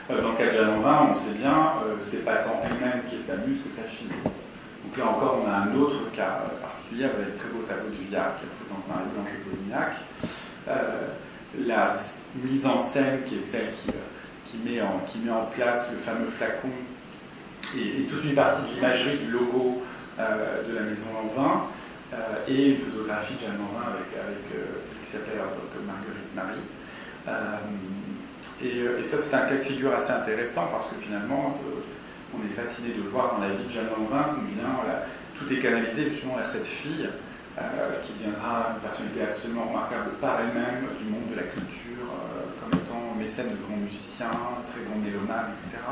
dans le cas de Jeanne on sait bien, c'est pas tant elle-même qui est sa muse que sa fille. Donc là encore, on a un autre cas particulier. Vous avez le très beau tableau du Viard qui représente Marie-Blanche de Polignac la mise en scène qui est celle qui, qui, met, en, qui met en place le fameux flacon et, toute une partie de l'imagerie du logo euh, de la maison Lanvin euh, et une photographie de Jeanne Lanvin avec, avec euh, celle qui s'appelait Marguerite Marie. Et, ça, c'est un cas de figure assez intéressant parce que finalement, on est fasciné de voir dans la vie de Jeanne Lanvin combien tout est canalisé justement vers cette fille euh, qui deviendra une personnalité absolument remarquable par elle-même du monde de la culture, euh, comme étant mécène de grands musiciens, très grand mélomane, etc.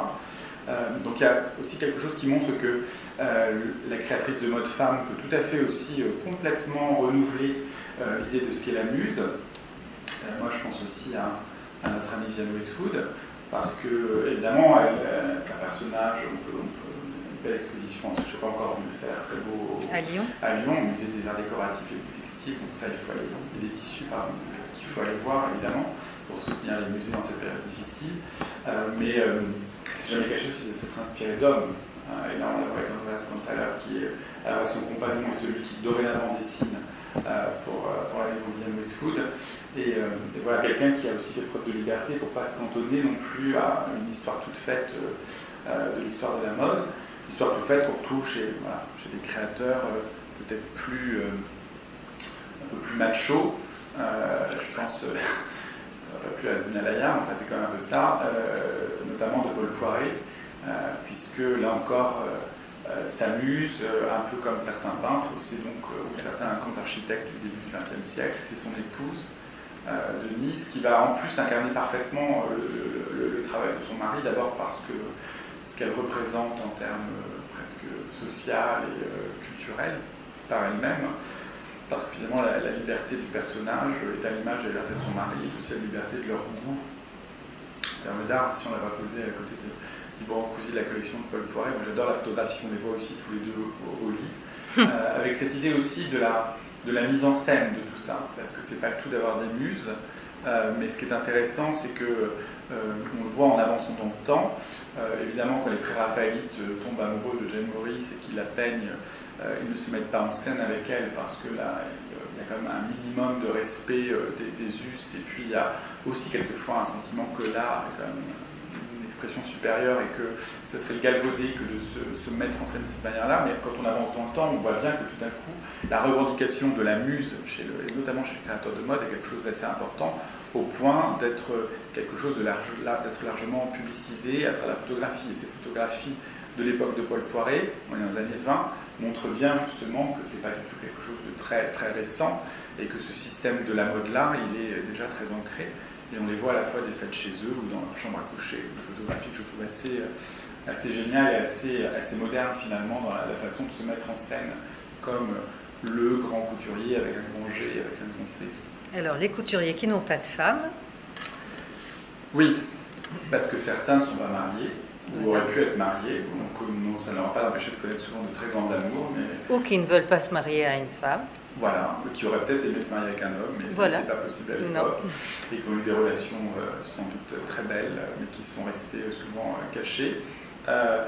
Euh, donc il y a aussi quelque chose qui montre que la créatrice de mode femme peut tout à fait aussi complètement renouveler l'idée de ce qu'est la muse. moi je pense aussi à, notre amie Viviane Westwood, parce que évidemment c'est un personnage, exposition, je sais pas encore vu, mais ça a l'air très beau. À Lyon À Lyon, au musée des arts décoratifs et du textile, donc ça, il faut aller, et des tissus, pardon, qu'il faut aller voir, évidemment, pour soutenir les musées dans cette période difficile. Euh, mais euh, c'est jamais caché aussi de s'être inspiré d'hommes. Et là, on l'a vu avec Andreas Cantaler, qui est à son compagnon et celui qui dorénavant dessine euh, pour, pour, la maison Vivienne Westwood. Et, et voilà, quelqu'un qui a aussi fait preuve de liberté pour ne pas se cantonner non plus à une histoire toute faite de l'histoire de la mode, histoire tout faite qu'on retrouve chez, des créateurs euh, peut-être plus, euh, un peu plus macho. Euh, je pense, plus à Zinalaya, enfin c'est quand même un peu ça, notamment de Paul Poiret, puisque là encore, s'amuse, un peu comme certains peintres, c'est donc, ou certains grands architectes du début du XXe siècle, c'est son épouse, Denise, qui va en plus incarner parfaitement le travail de son mari, d'abord parce que ce qu'elle représente en termes euh, presque sociale et culturelle par elle-même, parce que finalement la, liberté du personnage est à l'image de la liberté de son mari, et aussi la liberté de leur goût. En termes d'art, si on l'a pas posé à côté de Cousy de la collection de Paul Poiret, moi j'adore la photographie, on les voit aussi tous les deux au, lit, euh, avec cette idée aussi de la, de la mise en scène de tout ça, parce que c'est pas tout d'avoir des muses, euh, mais ce qui est intéressant, c'est que euh, on le voit en avançant dans le temps. évidemment, quand les pré-raphaélites tombent amoureux de Jane Morris et qu'ils la peignent euh, ils ne se mettent pas en scène avec elle parce que là, il y a quand même un minimum de respect euh, des, us, et puis il y a aussi quelquefois un sentiment que l'art est quand même une expression supérieure et que ça serait le galvaudé que de se, mettre en scène de cette manière-là. Mais quand on avance dans le temps, on voit bien que tout d'un coup, la revendication de la muse, et notamment chez les créateurs de mode, est quelque chose d'assez important au point d'être quelque chose d'être largement publicisé à travers la photographie. Et ces photographies de l'époque de Paul Poiret, dans les années 20, montre bien justement que c'est pas du tout quelque chose de très, très récent et que ce système de la mode-là, il est déjà très ancré. Et on les voit à la fois des fêtes chez eux ou dans leur chambre à coucher. Une photographie que je trouve assez, euh, assez géniale et assez, assez moderne finalement dans la, façon de se mettre en scène comme le grand couturier avec un grand G, avec un grand C. Alors, les couturiers qui n'ont pas de femmes Oui, parce que certains ne sont pas mariés, ou auraient pu être mariés, donc non, ça ne leur a pas empêché de connaître souvent de très grands amours. Mais... Ou qui ne veulent pas se marier à une femme. Voilà, ou qui auraient peut-être aimé se marier avec un homme, mais ça n'était pas possible à l'époque. Et qui ont eu des relations euh, sans doute très belles, mais qui sont restées souvent euh, cachées. Euh,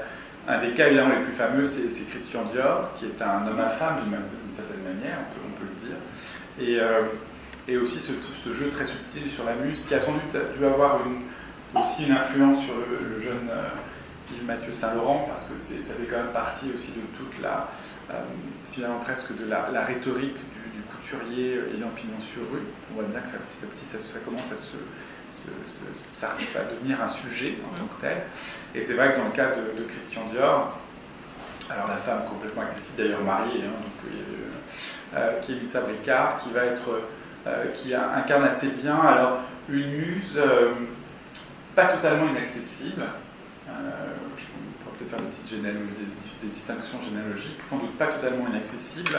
un des cas évidemment les plus fameux, c'est Christian Dior, qui est un homme infâme d'une certaine manière, on peut, on peut, le dire. Et, et aussi ce, jeu très subtil sur la muse, qui a sans doute dû avoir aussi une influence sur le, jeune Mathieu Saint-Laurent, parce que ça fait quand même partie aussi de toute la, euh, finalement presque de la, rhétorique du, couturier ayant pignon sur rue. On voit bien que ça, petit à petit, ça, commence à se, devenir un sujet en tant que tel. Et c'est vrai que dans le cas de, Christian Dior, alors la femme complètement accessible, d'ailleurs mariée, euh, euh, qui est Mitsa Bricard, qui va être, qui incarne assez bien alors une muse pas totalement inaccessible, euh, on pourrait peut-être faire des petites des, distinctions généalogiques, sans doute pas totalement inaccessibles,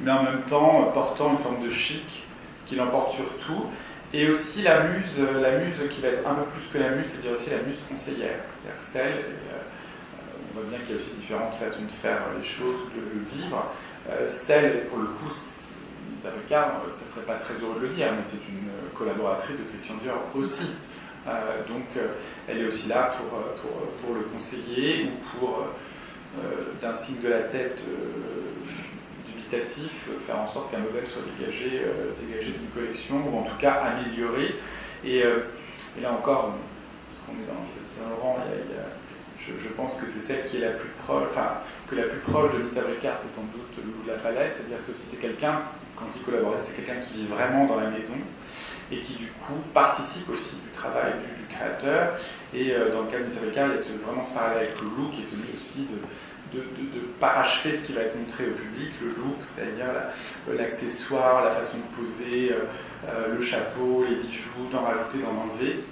mais en même temps euh, portant une forme de chic qui l'emporte sur tout. Et aussi la muse, euh, la muse qui va être un peu plus que la muse, c'est-à-dire aussi la muse conseillère, c'est-à-dire celle, on voit bien qu'il y a aussi différentes façons de faire les choses, de vivre. celle, pour le coup, Lisa Ricard, ça ne serait pas très heureux de le dire, mais c'est une collaboratrice de Christian Dior aussi. Euh, donc euh, elle est aussi là pour, euh, pour, pour le conseiller ou pour, d'un signe de la tête dubitatif, faire en sorte qu'un modèle soit dégagé, dégagé d'une collection ou en tout cas amélioré. Et, là encore, parce qu'on est dans le Saint-Laurent, je, pense que c'est celle qui est la plus proche, enfin, que la plus proche de Lisa Bricard, c'est sans doute Lou de la Falaise, c'est-à-dire que c'était quelqu'un, quand il collaborait, c'est quelqu'un qui vit vraiment dans la maison, et qui du coup participe aussi du travail du, créateur. Et euh, dans le cas de Miss il y a ce, vraiment ce parallèle avec le look est celui aussi de, de, de, parachever ce qui va être montré au public, le look, c'est-à-dire l'accessoire, la, façon de poser, euh, euh, le chapeau, les bijoux, d'en rajouter, d'en enlever.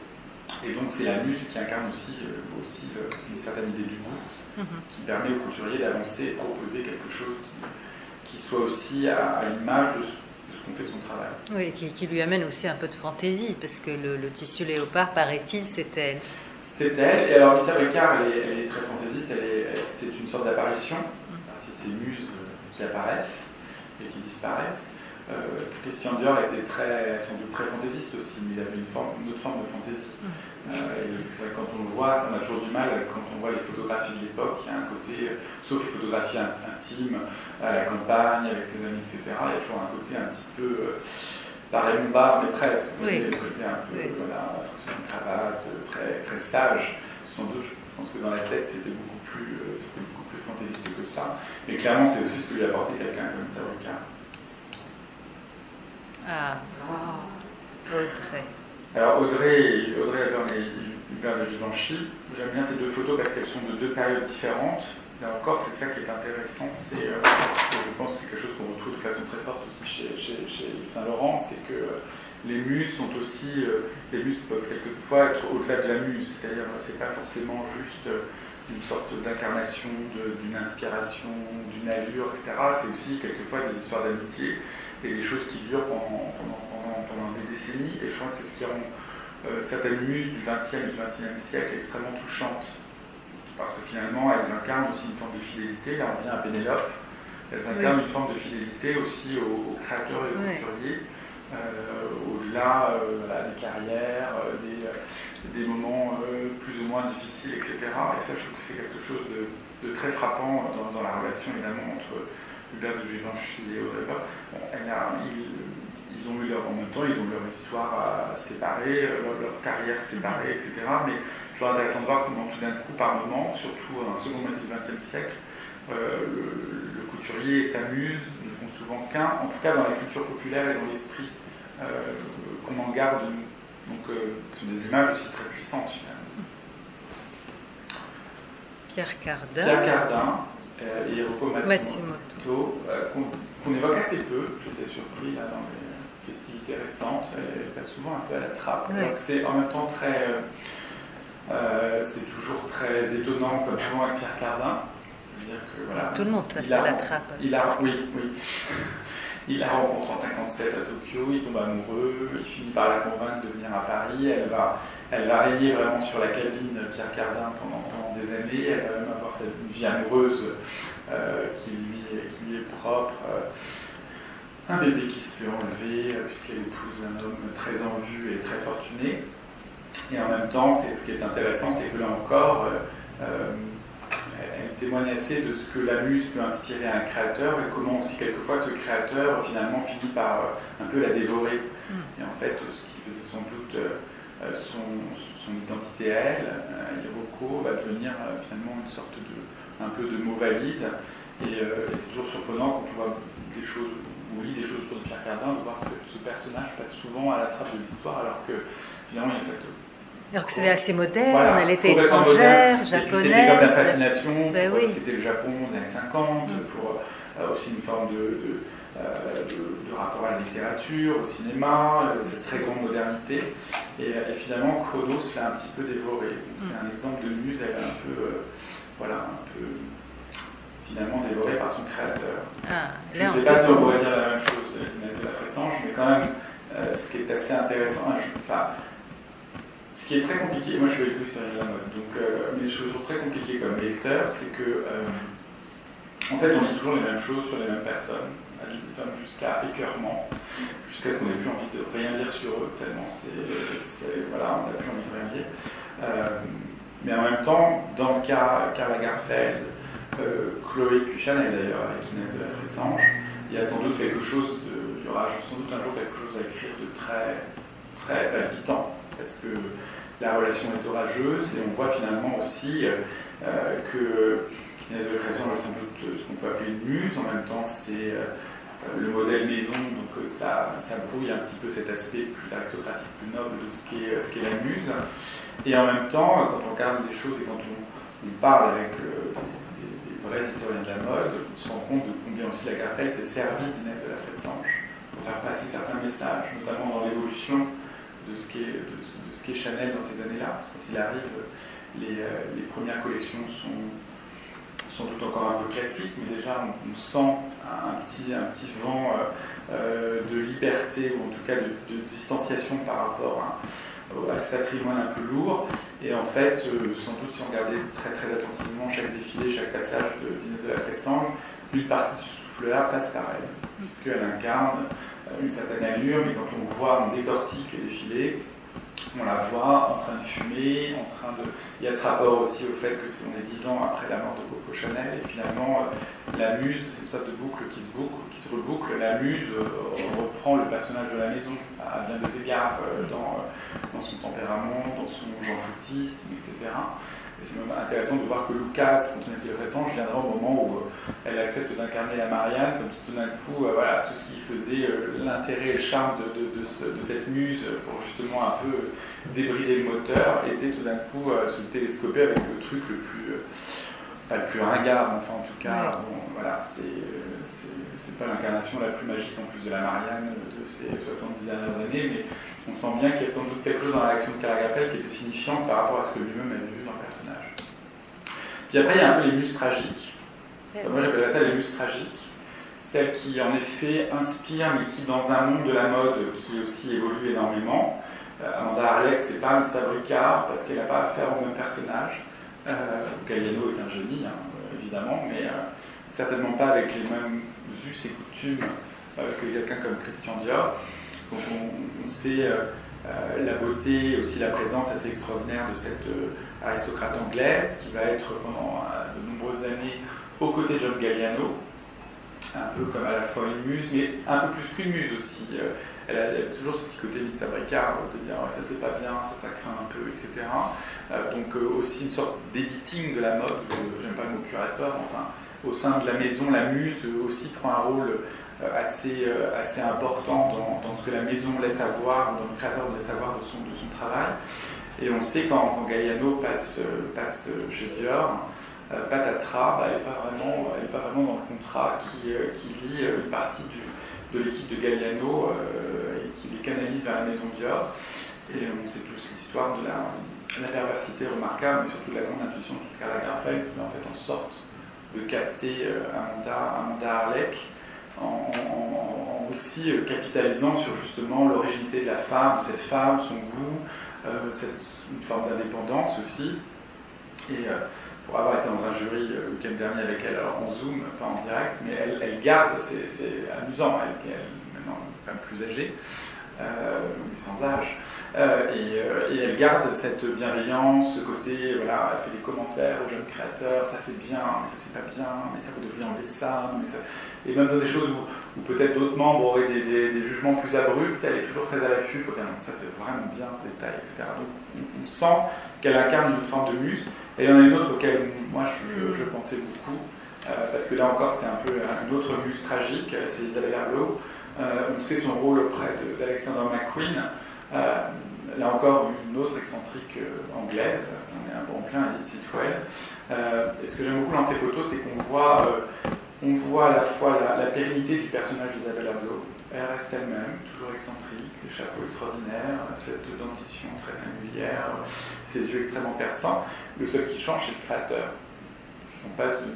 Et donc c'est la muse qui incarne aussi, aussi une certaine idée du goût, mm-hmm. qui permet au couturier d'avancer et proposer quelque chose qui, qui soit aussi à, à l'image de ce fait son travail. Oui, qui, lui amène aussi un peu de fantaisie, parce que le, tissu léopard, paraît-il, c'est elle. C'est elle, et alors Lisa Ricard, elle est, très fantaisiste, c'est une sorte d'apparition, partie de ces muses qui apparaissent et qui disparaissent. Euh, Christian Dior était très, sans doute très fantaisiste aussi, mais il avait une, forme, une autre forme de fantaisie. Mm. Euh, quand on le voit, ça on a toujours du mal quand on voit les photographies de l'époque. Il y a un côté, euh, sauf les photographies intimes, à la campagne, avec ses amis, etc. Il y a toujours un côté un petit peu, euh, pas Raymond mais presque. Oui. Le côté un peu, voilà, une cravate, très, très sage. Sans doute, je pense que dans la tête, c'était beaucoup plus, c'était beaucoup plus fantaisiste que ça. Mais clairement, c'est aussi ce que lui apporté quelqu'un comme Savrika. Ah, Audrey. Alors Audrey, Audrey Hepburn Hubert de Givenchy, j'aime bien ces deux photos parce qu'elles sont de deux périodes différentes. Là encore, c'est ça qui est intéressant, c'est, euh, je pense que c'est quelque chose qu'on retrouve de façon très forte aussi chez, chez, Saint-Laurent, c'est que euh, les muses sont aussi, euh, les muses peuvent quelquefois être au-delà de la muse, c'est-à-dire c'est pas forcément juste une sorte d'incarnation, d'une inspiration, d'une allure, etc. C'est aussi quelquefois des histoires d'amitié et des choses qui durent pendant, pendant, des décennies. Et je crois que c'est ce qui rend euh, certaines muses du XXe et du XXIe siècle extrêmement touchantes. Parce que finalement, elles incarnent aussi une forme de fidélité. Là, on vient à Pénélope. Elles incarnent une forme de fidélité aussi aux, créateurs et aux couturiers. Euh, au-delà euh, des carrières, des, des, moments plus ou moins difficiles, etc. Et ça, je trouve que c'est quelque chose de, très frappant dans, la relation, évidemment, entre Hubert de bon, ils ont eu leur, en même temps, ils ont leur histoire séparée, leur, leur, carrière séparée, etc. Mais je trouve intéressant de voir comment tout d'un coup, par moment, surtout dans la seconde moitié du XXe siècle, euh, le, couturier et sa muse ne font souvent qu'un, en tout cas dans la culture populaire et dans l'esprit euh, qu'on en garde. Donc, euh, ce sont des images aussi très puissantes, finalement. Pierre Cardin. Pierre Cardin et Rocco Matsumoto, qu'on évoque assez peu. J'étais surpris là dans les festivités récentes, elle passe souvent un peu à la trappe. Donc c'est en même temps très. Euh, euh, c'est toujours très étonnant, comme souvent avec Pierre Cardin. Dire que, voilà, Tout le monde passe à la trappe. Il a, oui, oui. Il la rencontre en 57 à Tokyo, il tombe amoureux, il finit par la convaincre de venir à Paris. Elle va, elle va régner vraiment sur la cabine Pierre Cardin pendant, des années. Elle va même avoir cette vie amoureuse euh, qui, lui, qui, lui, est propre un bébé qui se fait enlever euh, puisqu'elle épouse un homme très en vue et très fortuné. Et en même temps, ce qui est intéressant, c'est que là encore, euh, témoigne assez de ce que la muse peut inspirer à un créateur et comment aussi quelquefois ce créateur finalement finit par un peu la dévorer. Mm. Et en fait, ce qui faisait sans doute son, identité à elle, Hiroko, va devenir finalement une sorte de un peu de mot valise. Et, et c'est toujours surprenant quand on voit des choses on lit des choses autour de Pierre Cardin, de voir que ce personnage passe souvent à la trappe de l'histoire, alors que finalement, il est fait. Alors que c'était assez moderne, elle était étrangère, japonaise. C'était comme la fascination ben pour ce qu'était le Japon des années 50, mm. pour euh, aussi une forme euh, de, de, rapport à la littérature, au cinéma, euh, cette très grande modernité. Et, finalement, Chronos l'a un petit peu dévoré. C'est mm. un exemple de muse, elle est un peu, voilà, un peu finalement dévoré par son créateur. Ah, je ne sais pas si on pourrait dire la même chose de la Fressange, mais quand même, euh, ce qui est assez intéressant, enfin, ce qui est très compliqué, moi je suis vécu sur la mode, donc, euh, mais je trouve très compliqué comme lecteur, c'est que, euh, en fait, on lit toujours les mêmes choses sur les mêmes personnes, jusqu'à écœurement, jusqu'à ce qu'on ait plus envie de rien lire sur eux, tellement c'est, voilà, on n'a plus envie de rien lire. mais en même temps, dans le cas Karl Lagerfeld, euh, Chloé puis Chanel d'ailleurs, avec Inès de la Fressange, il y a sans doute quelque chose de, il y aura sans doute un jour quelque chose à écrire de très, très palpitant, parce que la relation est orageuse et on voit finalement aussi euh, euh, que la Fressange est sans doute ce qu'on peut appeler une muse, en même temps c'est le modèle maison, donc ça, brouille un petit peu cet aspect plus aristocratique, plus noble de ce qu'est la muse. Et en même temps, quand on regarde les choses et quand on, parle avec vrais historiens de la mode, on se rend compte de combien aussi la Garfeld s'est servie d'Inès de la Fressange pour faire passer certains messages, notamment dans l'évolution de ce qu'est qu Chanel dans ces années-là. Quand il arrive, les, euh, les, premières collections sont sans doute encore un peu classiques, mais déjà on, sent un petit, un petit vent euh, euh, de liberté, ou en tout cas de, de distanciation par rapport à à ce patrimoine un peu lourd. Et en fait, euh, sans doute, si on regardait très très attentivement chaque défilé, chaque passage d'Inès de la une partie du souffle-là passe par elle, puisqu'elle incarne une certaine allure, mais quand on voit, on décortique les défilés, on la voit en train de fumer, en train de. Il y a ce rapport aussi au fait que c'est on est dix ans après la mort de Coco Chanel, et finalement, euh, la muse, c'est une sorte de boucle qui se boucle, qui se reboucle. La muse reprend le personnage de la maison à bien des égards dans son tempérament, dans son jean-foutisme, etc. C'est même intéressant de voir que Lucas, quand on est le récent, viendra au moment où euh, elle accepte d'incarner la Marianne, comme si tout d'un coup, euh, voilà, tout ce qui faisait euh, l'intérêt et le charme de, de, cette muse pour justement un peu débrider le moteur, était tout d'un coup se télescoper avec le truc le plus pas le plus ringard, mais enfin en tout cas, bon, voilà, c'est pas l'incarnation la plus magique en plus de la Marianne de ces 70 dernières années, mais on sent bien qu'il y a sans doute quelque chose dans la réaction de Caragapel qui était signifiant par rapport à ce que lui-même avait vu dans le personnage. Puis après, il y a un peu les muses tragiques. moi, j'appellerais ça les muses tragiques. Celles qui, en effet, inspirent, mais qui, dans un monde de la mode qui aussi évolue énormément, Amanda Arlex, c'est pas un Sabricard parce qu'elle n'a pas affaire au même personnage. Euh, est un génie, hein, évidemment, mais certainement pas avec les mêmes us et coutumes que quelqu'un comme Christian Dior. Donc on, sait euh, euh, la beauté et aussi la présence assez extraordinaire de cette euh, aristocrate anglaise qui va être pendant de nombreuses années aux côtés de John Galliano, un peu comme à la fois une muse, mais un peu plus qu'une muse aussi. Elle a, toujours ce petit côté Mitza Bricard de dire ça c'est pas bien, ça ça craint un peu, etc. donc aussi une sorte d'éditing de la mode, j'aime pas le mot curateur, enfin au sein de la maison, la muse aussi prend un rôle euh, assez, euh, assez important dans, dans, ce que la maison laisse avoir, dans le créateur laisse avoir de son, de son travail. Et on sait quand, quand Galliano passe, euh, passe chez Dior, Patatra, bah, elle n'est pas, vraiment, pas vraiment dans le contrat qui, qui lie une partie du, de l'équipe de Galliano et qui les canalise vers la maison Dior. Et on sait tous l'histoire de la, la, perversité remarquable, mais surtout de la grande intuition de Carla qui met en fait en sorte de capter Amanda, Amanda Arlec en, aussi euh, capitalisant sur justement l'originalité de la femme, de cette femme, son goût, euh, cette, une forme d'indépendance aussi. Et euh, pour avoir été dans un jury le week-end dernier avec elle, alors en Zoom, pas en direct, mais elle, garde, c'est amusant, elle, elle, maintenant une femme plus âgée, euh, sans âge. Euh, euh, et, elle garde cette bienveillance, ce côté, voilà, elle fait des commentaires aux jeunes créateurs, ça c'est bien, mais ça c'est pas bien, mais ça vous devriez enlever ça, et même dans des choses où, peut-être d'autres membres auraient des, jugements plus abrupts, elle est toujours très à l'affût pour dire ça c'est vraiment bien ce détail, etc. Donc on, sent qu'elle incarne une forme de muse, et il y en a une autre auquel moi je, pensais beaucoup, parce que là encore c'est un peu une autre muse tragique, c'est Isabelle Herbeau. Euh, on sait son rôle auprès d'Alexander McQueen. Euh, là encore, une autre excentrique euh, anglaise, ça en est un bon plein, Edith Sitwell. et ce que j'aime beaucoup dans ces photos, c'est qu'on voit, on voit à la fois la, pérennité du personnage d'Isabelle Abloh. Elle reste elle-même, toujours excentrique, des chapeaux extraordinaires, cette dentition très singulière, ses yeux extrêmement perçants. Le seul qui change, c'est le créateur. On passe de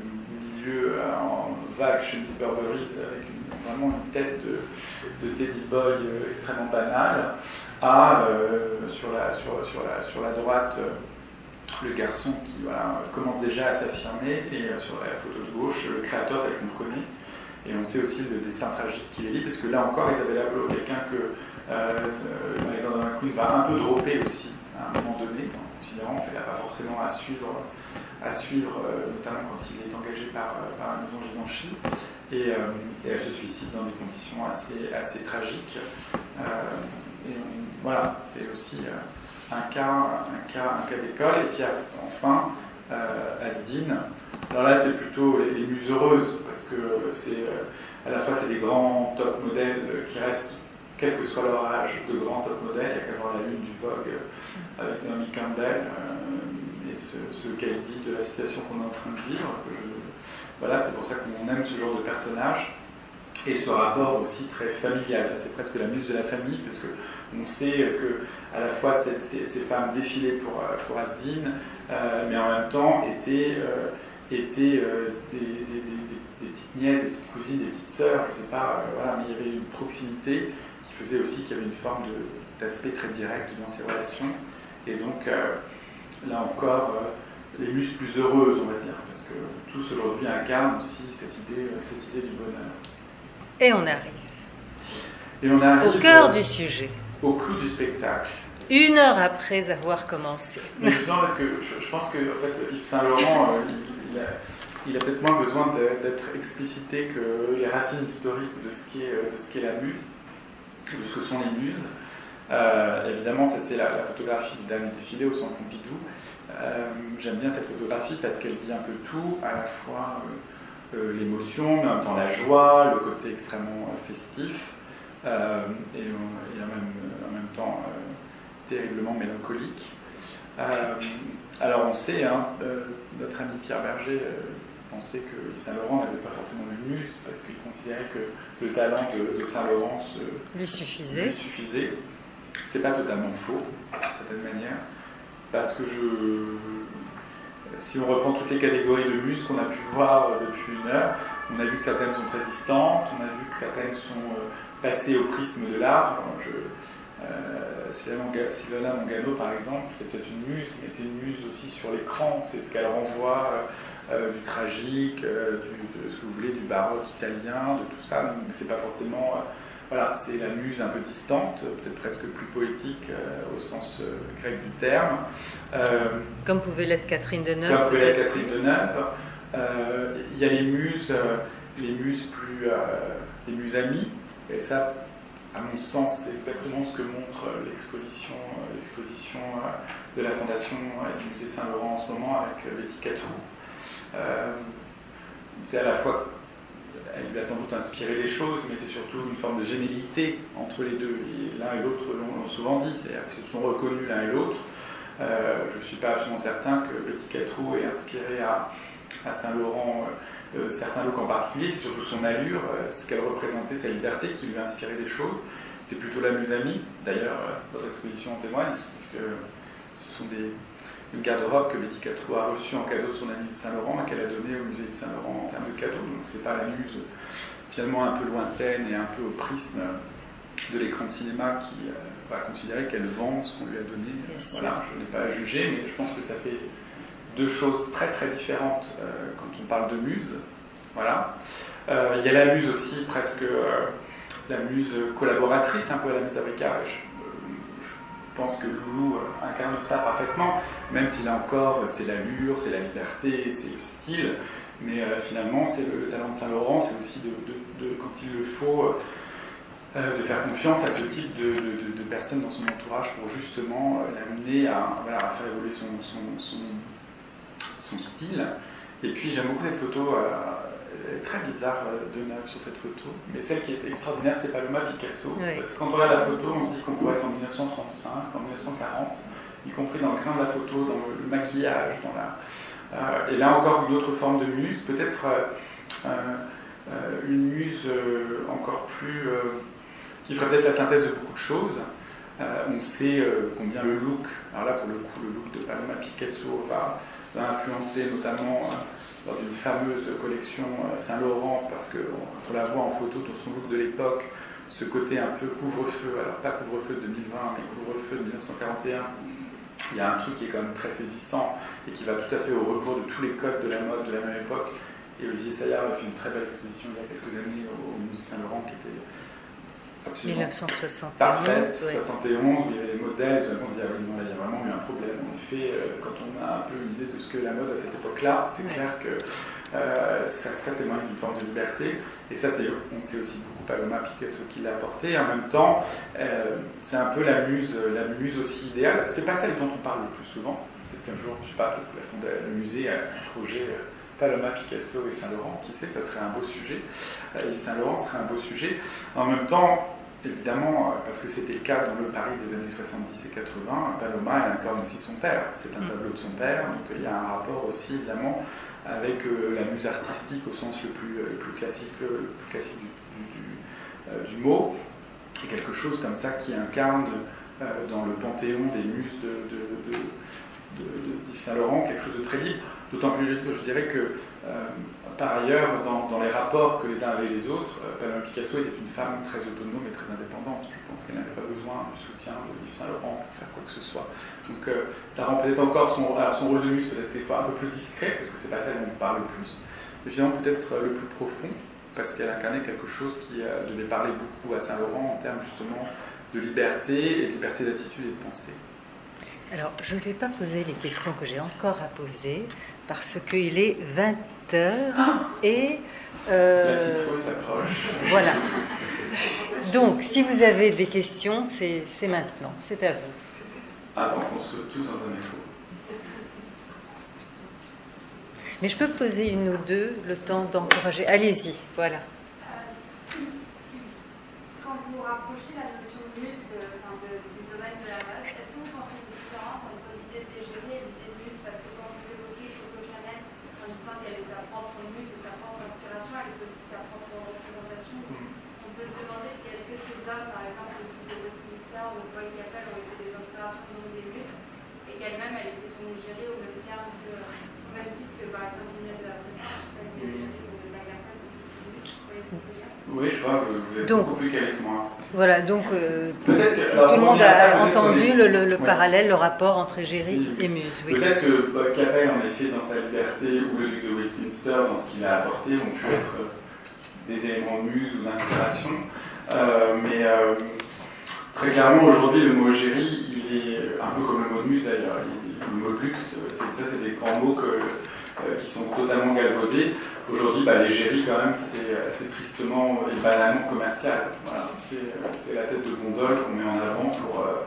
milieu en vague chemise Burberry avec une vraiment une tête de, Teddy Boy euh, extrêmement banale, à euh, sur, la, sur, sur, la, sur la droite euh, le garçon qui commence déjà à s'affirmer, et sur la photo de gauche, le créateur tel qu'on le connaît. Et on sait aussi le destin tragique qu'il est lié, parce que là encore, Isabelle Abloh, quelqu'un que euh, Alexander McQueen va un peu dropper aussi à un moment donné, en considérant qu'elle n'a pas forcément à suivre, à suivre notamment quand il est engagé par, par la maison Givenchy. Et, euh, et, elle se suicide dans des conditions assez, assez tragiques. Euh, et voilà, c'est aussi euh, un cas, un cas, un cas d'école. Et puis enfin, Asdine. Alors là, c'est plutôt les, muses heureuses, parce que c'est à la fois c'est des grands top modèles qui restent, quel que soit leur âge, de grands top modèles. Il n'y a qu'à voir la lune du Vogue avec Naomi Campbell ce, qu'elle dit de la situation qu'on est en train de vivre, que voilà, c'est pour ça qu'on aime ce genre de personnage. Et ce rapport aussi très familial, c'est presque la muse de la famille, parce qu'on sait que à la fois ces, femmes défilaient pour, euh, pour Asdine, euh, mais en même temps étaient, euh, étaient des, petites nièces, des petites cousines, des petites sœurs, je sais pas, voilà, mais il y avait une proximité qui faisait aussi qu'il y avait une forme d'aspect très direct dans ces relations. Et donc, là encore, les muses plus heureuses, on va dire, parce que tous aujourd'hui incarnent aussi cette idée, euh, cette idée du bonheur. Et on arrive. Et on arrive au cœur du sujet. Au clou du spectacle. Une heure après avoir commencé. Mais justement, parce que je, pense que en fait, Yves Saint-Laurent, euh, il, a, peut-être moins besoin d'être explicité que les racines historiques de ce qu'est, euh, de ce qu'est la muse, de ce que sont les muses. évidemment, ça c'est la, photographie du dernier défilé au centre Pompidou. Euh, j'aime bien cette photographie parce qu'elle dit un peu tout, à la fois euh, euh, l'émotion, mais en même temps la joie, le côté extrêmement festif, et, en, même, en, même, temps terriblement mélancolique. alors on sait, hein, notre ami Pierre Berger pensait que Saint-Laurent n'avait pas forcément une muse parce qu'il considérait que le talent de, Saint-Laurent lui suffisait. Lui suffisait. C'est pas totalement faux, d'une certaine manière parce que je. si on reprend toutes les catégories de muses qu'on a pu voir depuis une heure, on a vu que certaines sont très distantes, on a vu que certaines sont passées au prisme de l'art. Euh, Silvana Mangano, par exemple, c'est peut-être une muse, mais c'est une muse aussi sur l'écran. C'est ce qu'elle renvoie euh, du tragique, euh, de ce que vous voulez, du baroque italien, de tout ça. Mais c'est pas forcément. Voilà, c'est la muse un peu distante, peut-être presque plus poétique au sens grec du terme. comme pouvait l'être Catherine Deneuve. Comme pouvait l'être Catherine Deneuve. Il y a les muses, les muses plus, les muses amies. Et ça, à mon sens, c'est exactement ce que montre l'exposition, l'exposition de la Fondation du Musée Saint-Laurent en ce moment avec Betty Catou. Euh, c'est à la fois, lui a sans doute inspiré les choses, mais c'est surtout une forme de gémellité entre les deux. l'un et l'autre l'ont souvent dit, c'est-à-dire qu'ils se sont reconnus l'un et l'autre. Euh, je ne suis pas absolument certain que Betty Catrou ait inspiré à, Saint-Laurent euh, certains looks en particulier, c'est surtout son allure, euh, ce qu'elle représentait, sa liberté qui lui a inspiré des choses. C'est plutôt la musamie, d'ailleurs, euh, votre exposition en témoigne, parce que ce sont des, une garde-robe que Betty a reçue en cadeau de son ami Saint-Laurent et qu'elle a donné au musée de Saint-Laurent en termes de cadeau. Donc c'est pas la muse finalement un peu lointaine et un peu au prisme de l'écran de cinéma qui va considérer qu'elle vend ce qu'on lui a donné. voilà, je n'ai pas à juger, mais je pense que ça fait deux choses très très différentes euh, quand on parle de muse. Voilà. Euh, il y a la muse aussi, presque euh, la muse collaboratrice, un peu à la mise à je pense que Loulou incarne ça parfaitement, même si là encore, c'est l'allure, c'est la liberté, c'est le style. Mais finalement, c'est le, talent de Saint-Laurent, c'est aussi de, quand il le faut, de faire confiance à ce type de, personnes dans son entourage pour justement l'amener à, faire évoluer son, style. Et puis j'aime beaucoup cette photo, euh, très bizarre euh, de neuf sur cette photo, mais celle qui est extraordinaire, c'est Paloma Picasso. Parce que quand on regarde la photo, on se dit qu'on pourrait être en 1935, en 1940, y compris dans le grain de la photo, dans le, maquillage, dans la. Euh, et là encore une autre forme de muse, peut-être une muse encore plus. qui ferait peut-être la synthèse de beaucoup de choses. on sait combien le look, alors là pour le coup, le look de Paloma Picasso va a influencé notamment dans une fameuse collection euh, Saint-Laurent, parce que on la voit en photo dans son look de l'époque, ce côté un peu couvre-feu, alors pas couvre-feu de 2020, mais couvre-feu de 1941, il y a un truc qui est quand même très saisissant et qui va tout à fait au rebours de tous les codes de la mode de la même époque. Et Olivier Saillard a fait une très belle exposition il y a quelques années au Musée Saint-Laurent qui était 1971. Parfait, 71, il y avait les modèles, on se dit, ah oui, il y a vraiment eu un problème. En effet, euh, quand on a un peu une idée de ce que la mode à cette époque-là, c'est clair que euh, ça, ça, témoigne d'une forme de liberté. Et ça, on sait aussi beaucoup Paloma Picasso qui l'a apporté. En même temps, euh, c'est un peu la muse, la muse aussi idéale. C'est pas celle dont on parle le plus souvent. Peut-être qu'un jour, je sais pas, peut-être que la le musée a un projet. Paloma Picasso et Saint-Laurent, qui sait, ça serait un beau sujet. Saint-Laurent serait un beau sujet. En même temps, évidemment, euh, parce que c'était le cas dans le Paris des années 70 et 80, Paloma elle incarne aussi son père. C'est un mm. tableau de son père, donc il y a un rapport aussi évidemment avec euh, la muse artistique au sens le plus, euh, plus classique, le plus classique du, du, mot, et quelque chose comme ça qui incarne dans le panthéon des muses de, de, de, Saint-Laurent quelque chose de très libre, d'autant plus je dirais que par ailleurs, dans, les rapports que les uns avaient les autres, euh, Paloma Picasso était une femme très autonome et très indépendante. Je pense qu'elle n'avait pas besoin du soutien de Yves Saint-Laurent pour faire quoi que ce soit. Donc euh, ça rend peut-être encore son, son rôle de muse peut-être des fois un peu plus discret, parce que c'est pas celle dont on parle le plus, mais finalement peut-être euh, le plus profond, parce qu'elle incarnait quelque chose qui devait parler beaucoup à Saint-Laurent en termes justement de liberté et de liberté d'attitude et de pensée. Alors, je ne vais pas poser les questions que j'ai encore à poser parce qu'il est 20 heures et. Euh, La citrouille s'approche. Voilà. Donc, si vous avez des questions, c'est maintenant, c'est à vous. Avant qu'on se tous dans un métro. Mais je peux poser une ou deux le temps d'encourager. Allez-y, voilà. elle-même, elle était son égérie au même terme que, Oui, je vois, vous, vous êtes Donc- plus calé que moi. Voilà, donc euh, Peut-être que- si tout le monde a entendu le, le- le Ouais. parallèle, le rapport entre Géry Oui, oui. et Muse. Oui. Peut-être que bah, Capel, en effet, dans sa liberté, ou le duc de Westminster, dans ce qu'il a apporté, ont pu être euh, des éléments de muse ou d'inspiration. Euh, mais euh, très clairement, aujourd'hui, le mot égérie, il est un peu comme le mot de muse d'ailleurs. Il- Le mot de luxe, ça, c'est des grands mots que, qui sont totalement galvaudés. Aujourd'hui, bah, l'égérie, quand même, c'est c'est tristement et banalement commercial. Voilà, c'est la tête de gondole qu'on met en avant pour, euh,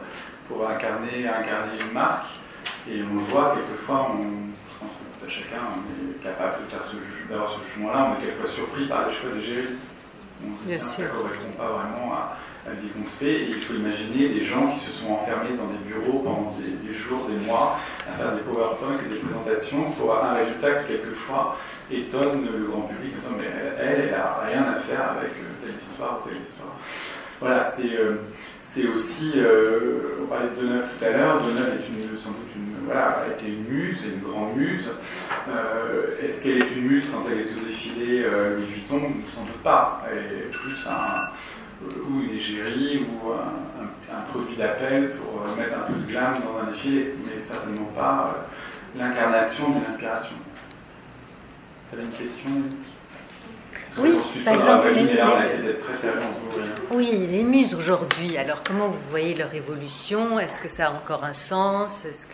pour incarner, incarner une marque. Et on le voit, quelquefois, on, je pense que tout à chacun on est capable de faire ce d'avoir ce jugement-là. On est quelquefois surpris par les choix d'égérie. On se dit, Bien. Ça ne correspond pas vraiment à, à l'idée qu'on se fait. Et il faut imaginer des gens qui se sont enfermés dans des bureaux pendant des, jours, des mois, à faire des PowerPoint et des présentations pour un résultat qui, quelquefois, étonne le grand public en disant Mais elle, elle n'a rien à faire avec euh, telle histoire ou telle histoire. Voilà, c'est euh, aussi, euh, on parlait de Deneuve tout à l'heure, Deneuve est une, sans doute une, voilà, a une muse, une grande muse. Euh, Est-ce qu'elle est une muse quand elle est au défilé Louis Vuitton? Sans doute pas. Elle est plus un, ou une égérie ou un, un- un produit d'appel pour euh, mettre un peu de glam dans un défilé, mais certainement pas euh, l'incarnation d'une inspiration. Tu avais une question Oui, par exemple, les- les- très sérieux mourant. Oui, les muses aujourd'hui, alors comment vous voyez leur évolution? Est-ce que ça a encore un sens? Est-ce que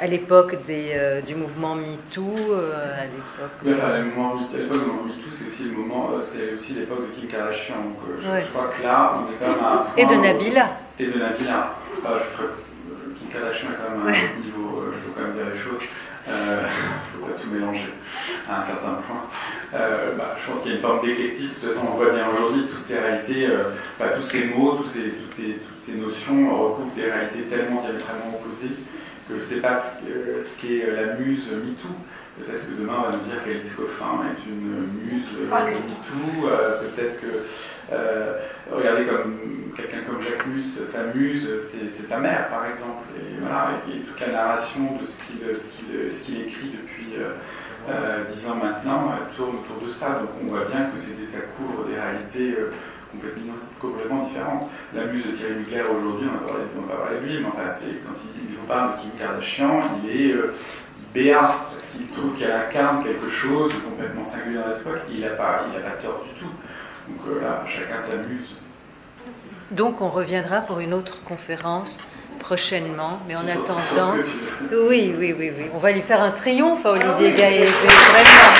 à l'époque euh, du mouvement MeToo, euh, à l'époque... Oui, enfin, le moment MeToo, à l'époque du moment MeToo, c'est aussi le moment, euh, c'est aussi l'époque de Kim Kardashian. Donc, euh, je, Ouais. je crois que là, on est quand même à un point. Et de Nabila. Et de Nabila. Ah, je ferais, euh, Kim Kardashian a quand même un Ouais. niveau, euh, je veux quand même dire les choses. Euh, faut pas tout mélanger à un certain point. Euh, bah, je pense qu'il y a une forme d'éclectisme. De toute façon, on voit bien aujourd'hui toutes ces réalités, euh, bah, tous ces mots, tous ces, toutes, ces, toutes ces notions recouvrent des réalités tellement diamétralement opposées que je ne sais pas ce qu'est ce qu'est la muse MeToo. Peut-être que demain, on va nous dire qu'Alice Coffin est une muse euh, MeToo. Euh, Peut-être que, euh, regardez, comme quelqu'un comme Jacques Mus, sa muse, c'est sa mère, par exemple. Et voilà, et, et toute la narration de ce qu'il écrit depuis euh, euh, dix ans maintenant tourne autour de ça. Donc on voit bien que ça couvre des réalités complètement, complètement différentes. La muse de Thierry Mugler aujourd'hui, on va parler, de lui, mais enfin, c'est- quand il, vous parle de Kim Kardashian, il est euh, béat, parce qu'il trouve qu'elle incarne quelque chose de complètement singulier dans notre époque. Il n'a pas, il a pas tort du tout. Donc euh, là, chacun s'amuse. Donc on reviendra pour une autre conférence prochainement, mais en Sauf- sauf attendant... que. Oui, oui, oui, oui. On va lui faire un triomphe à Olivier Gaët. Vraiment.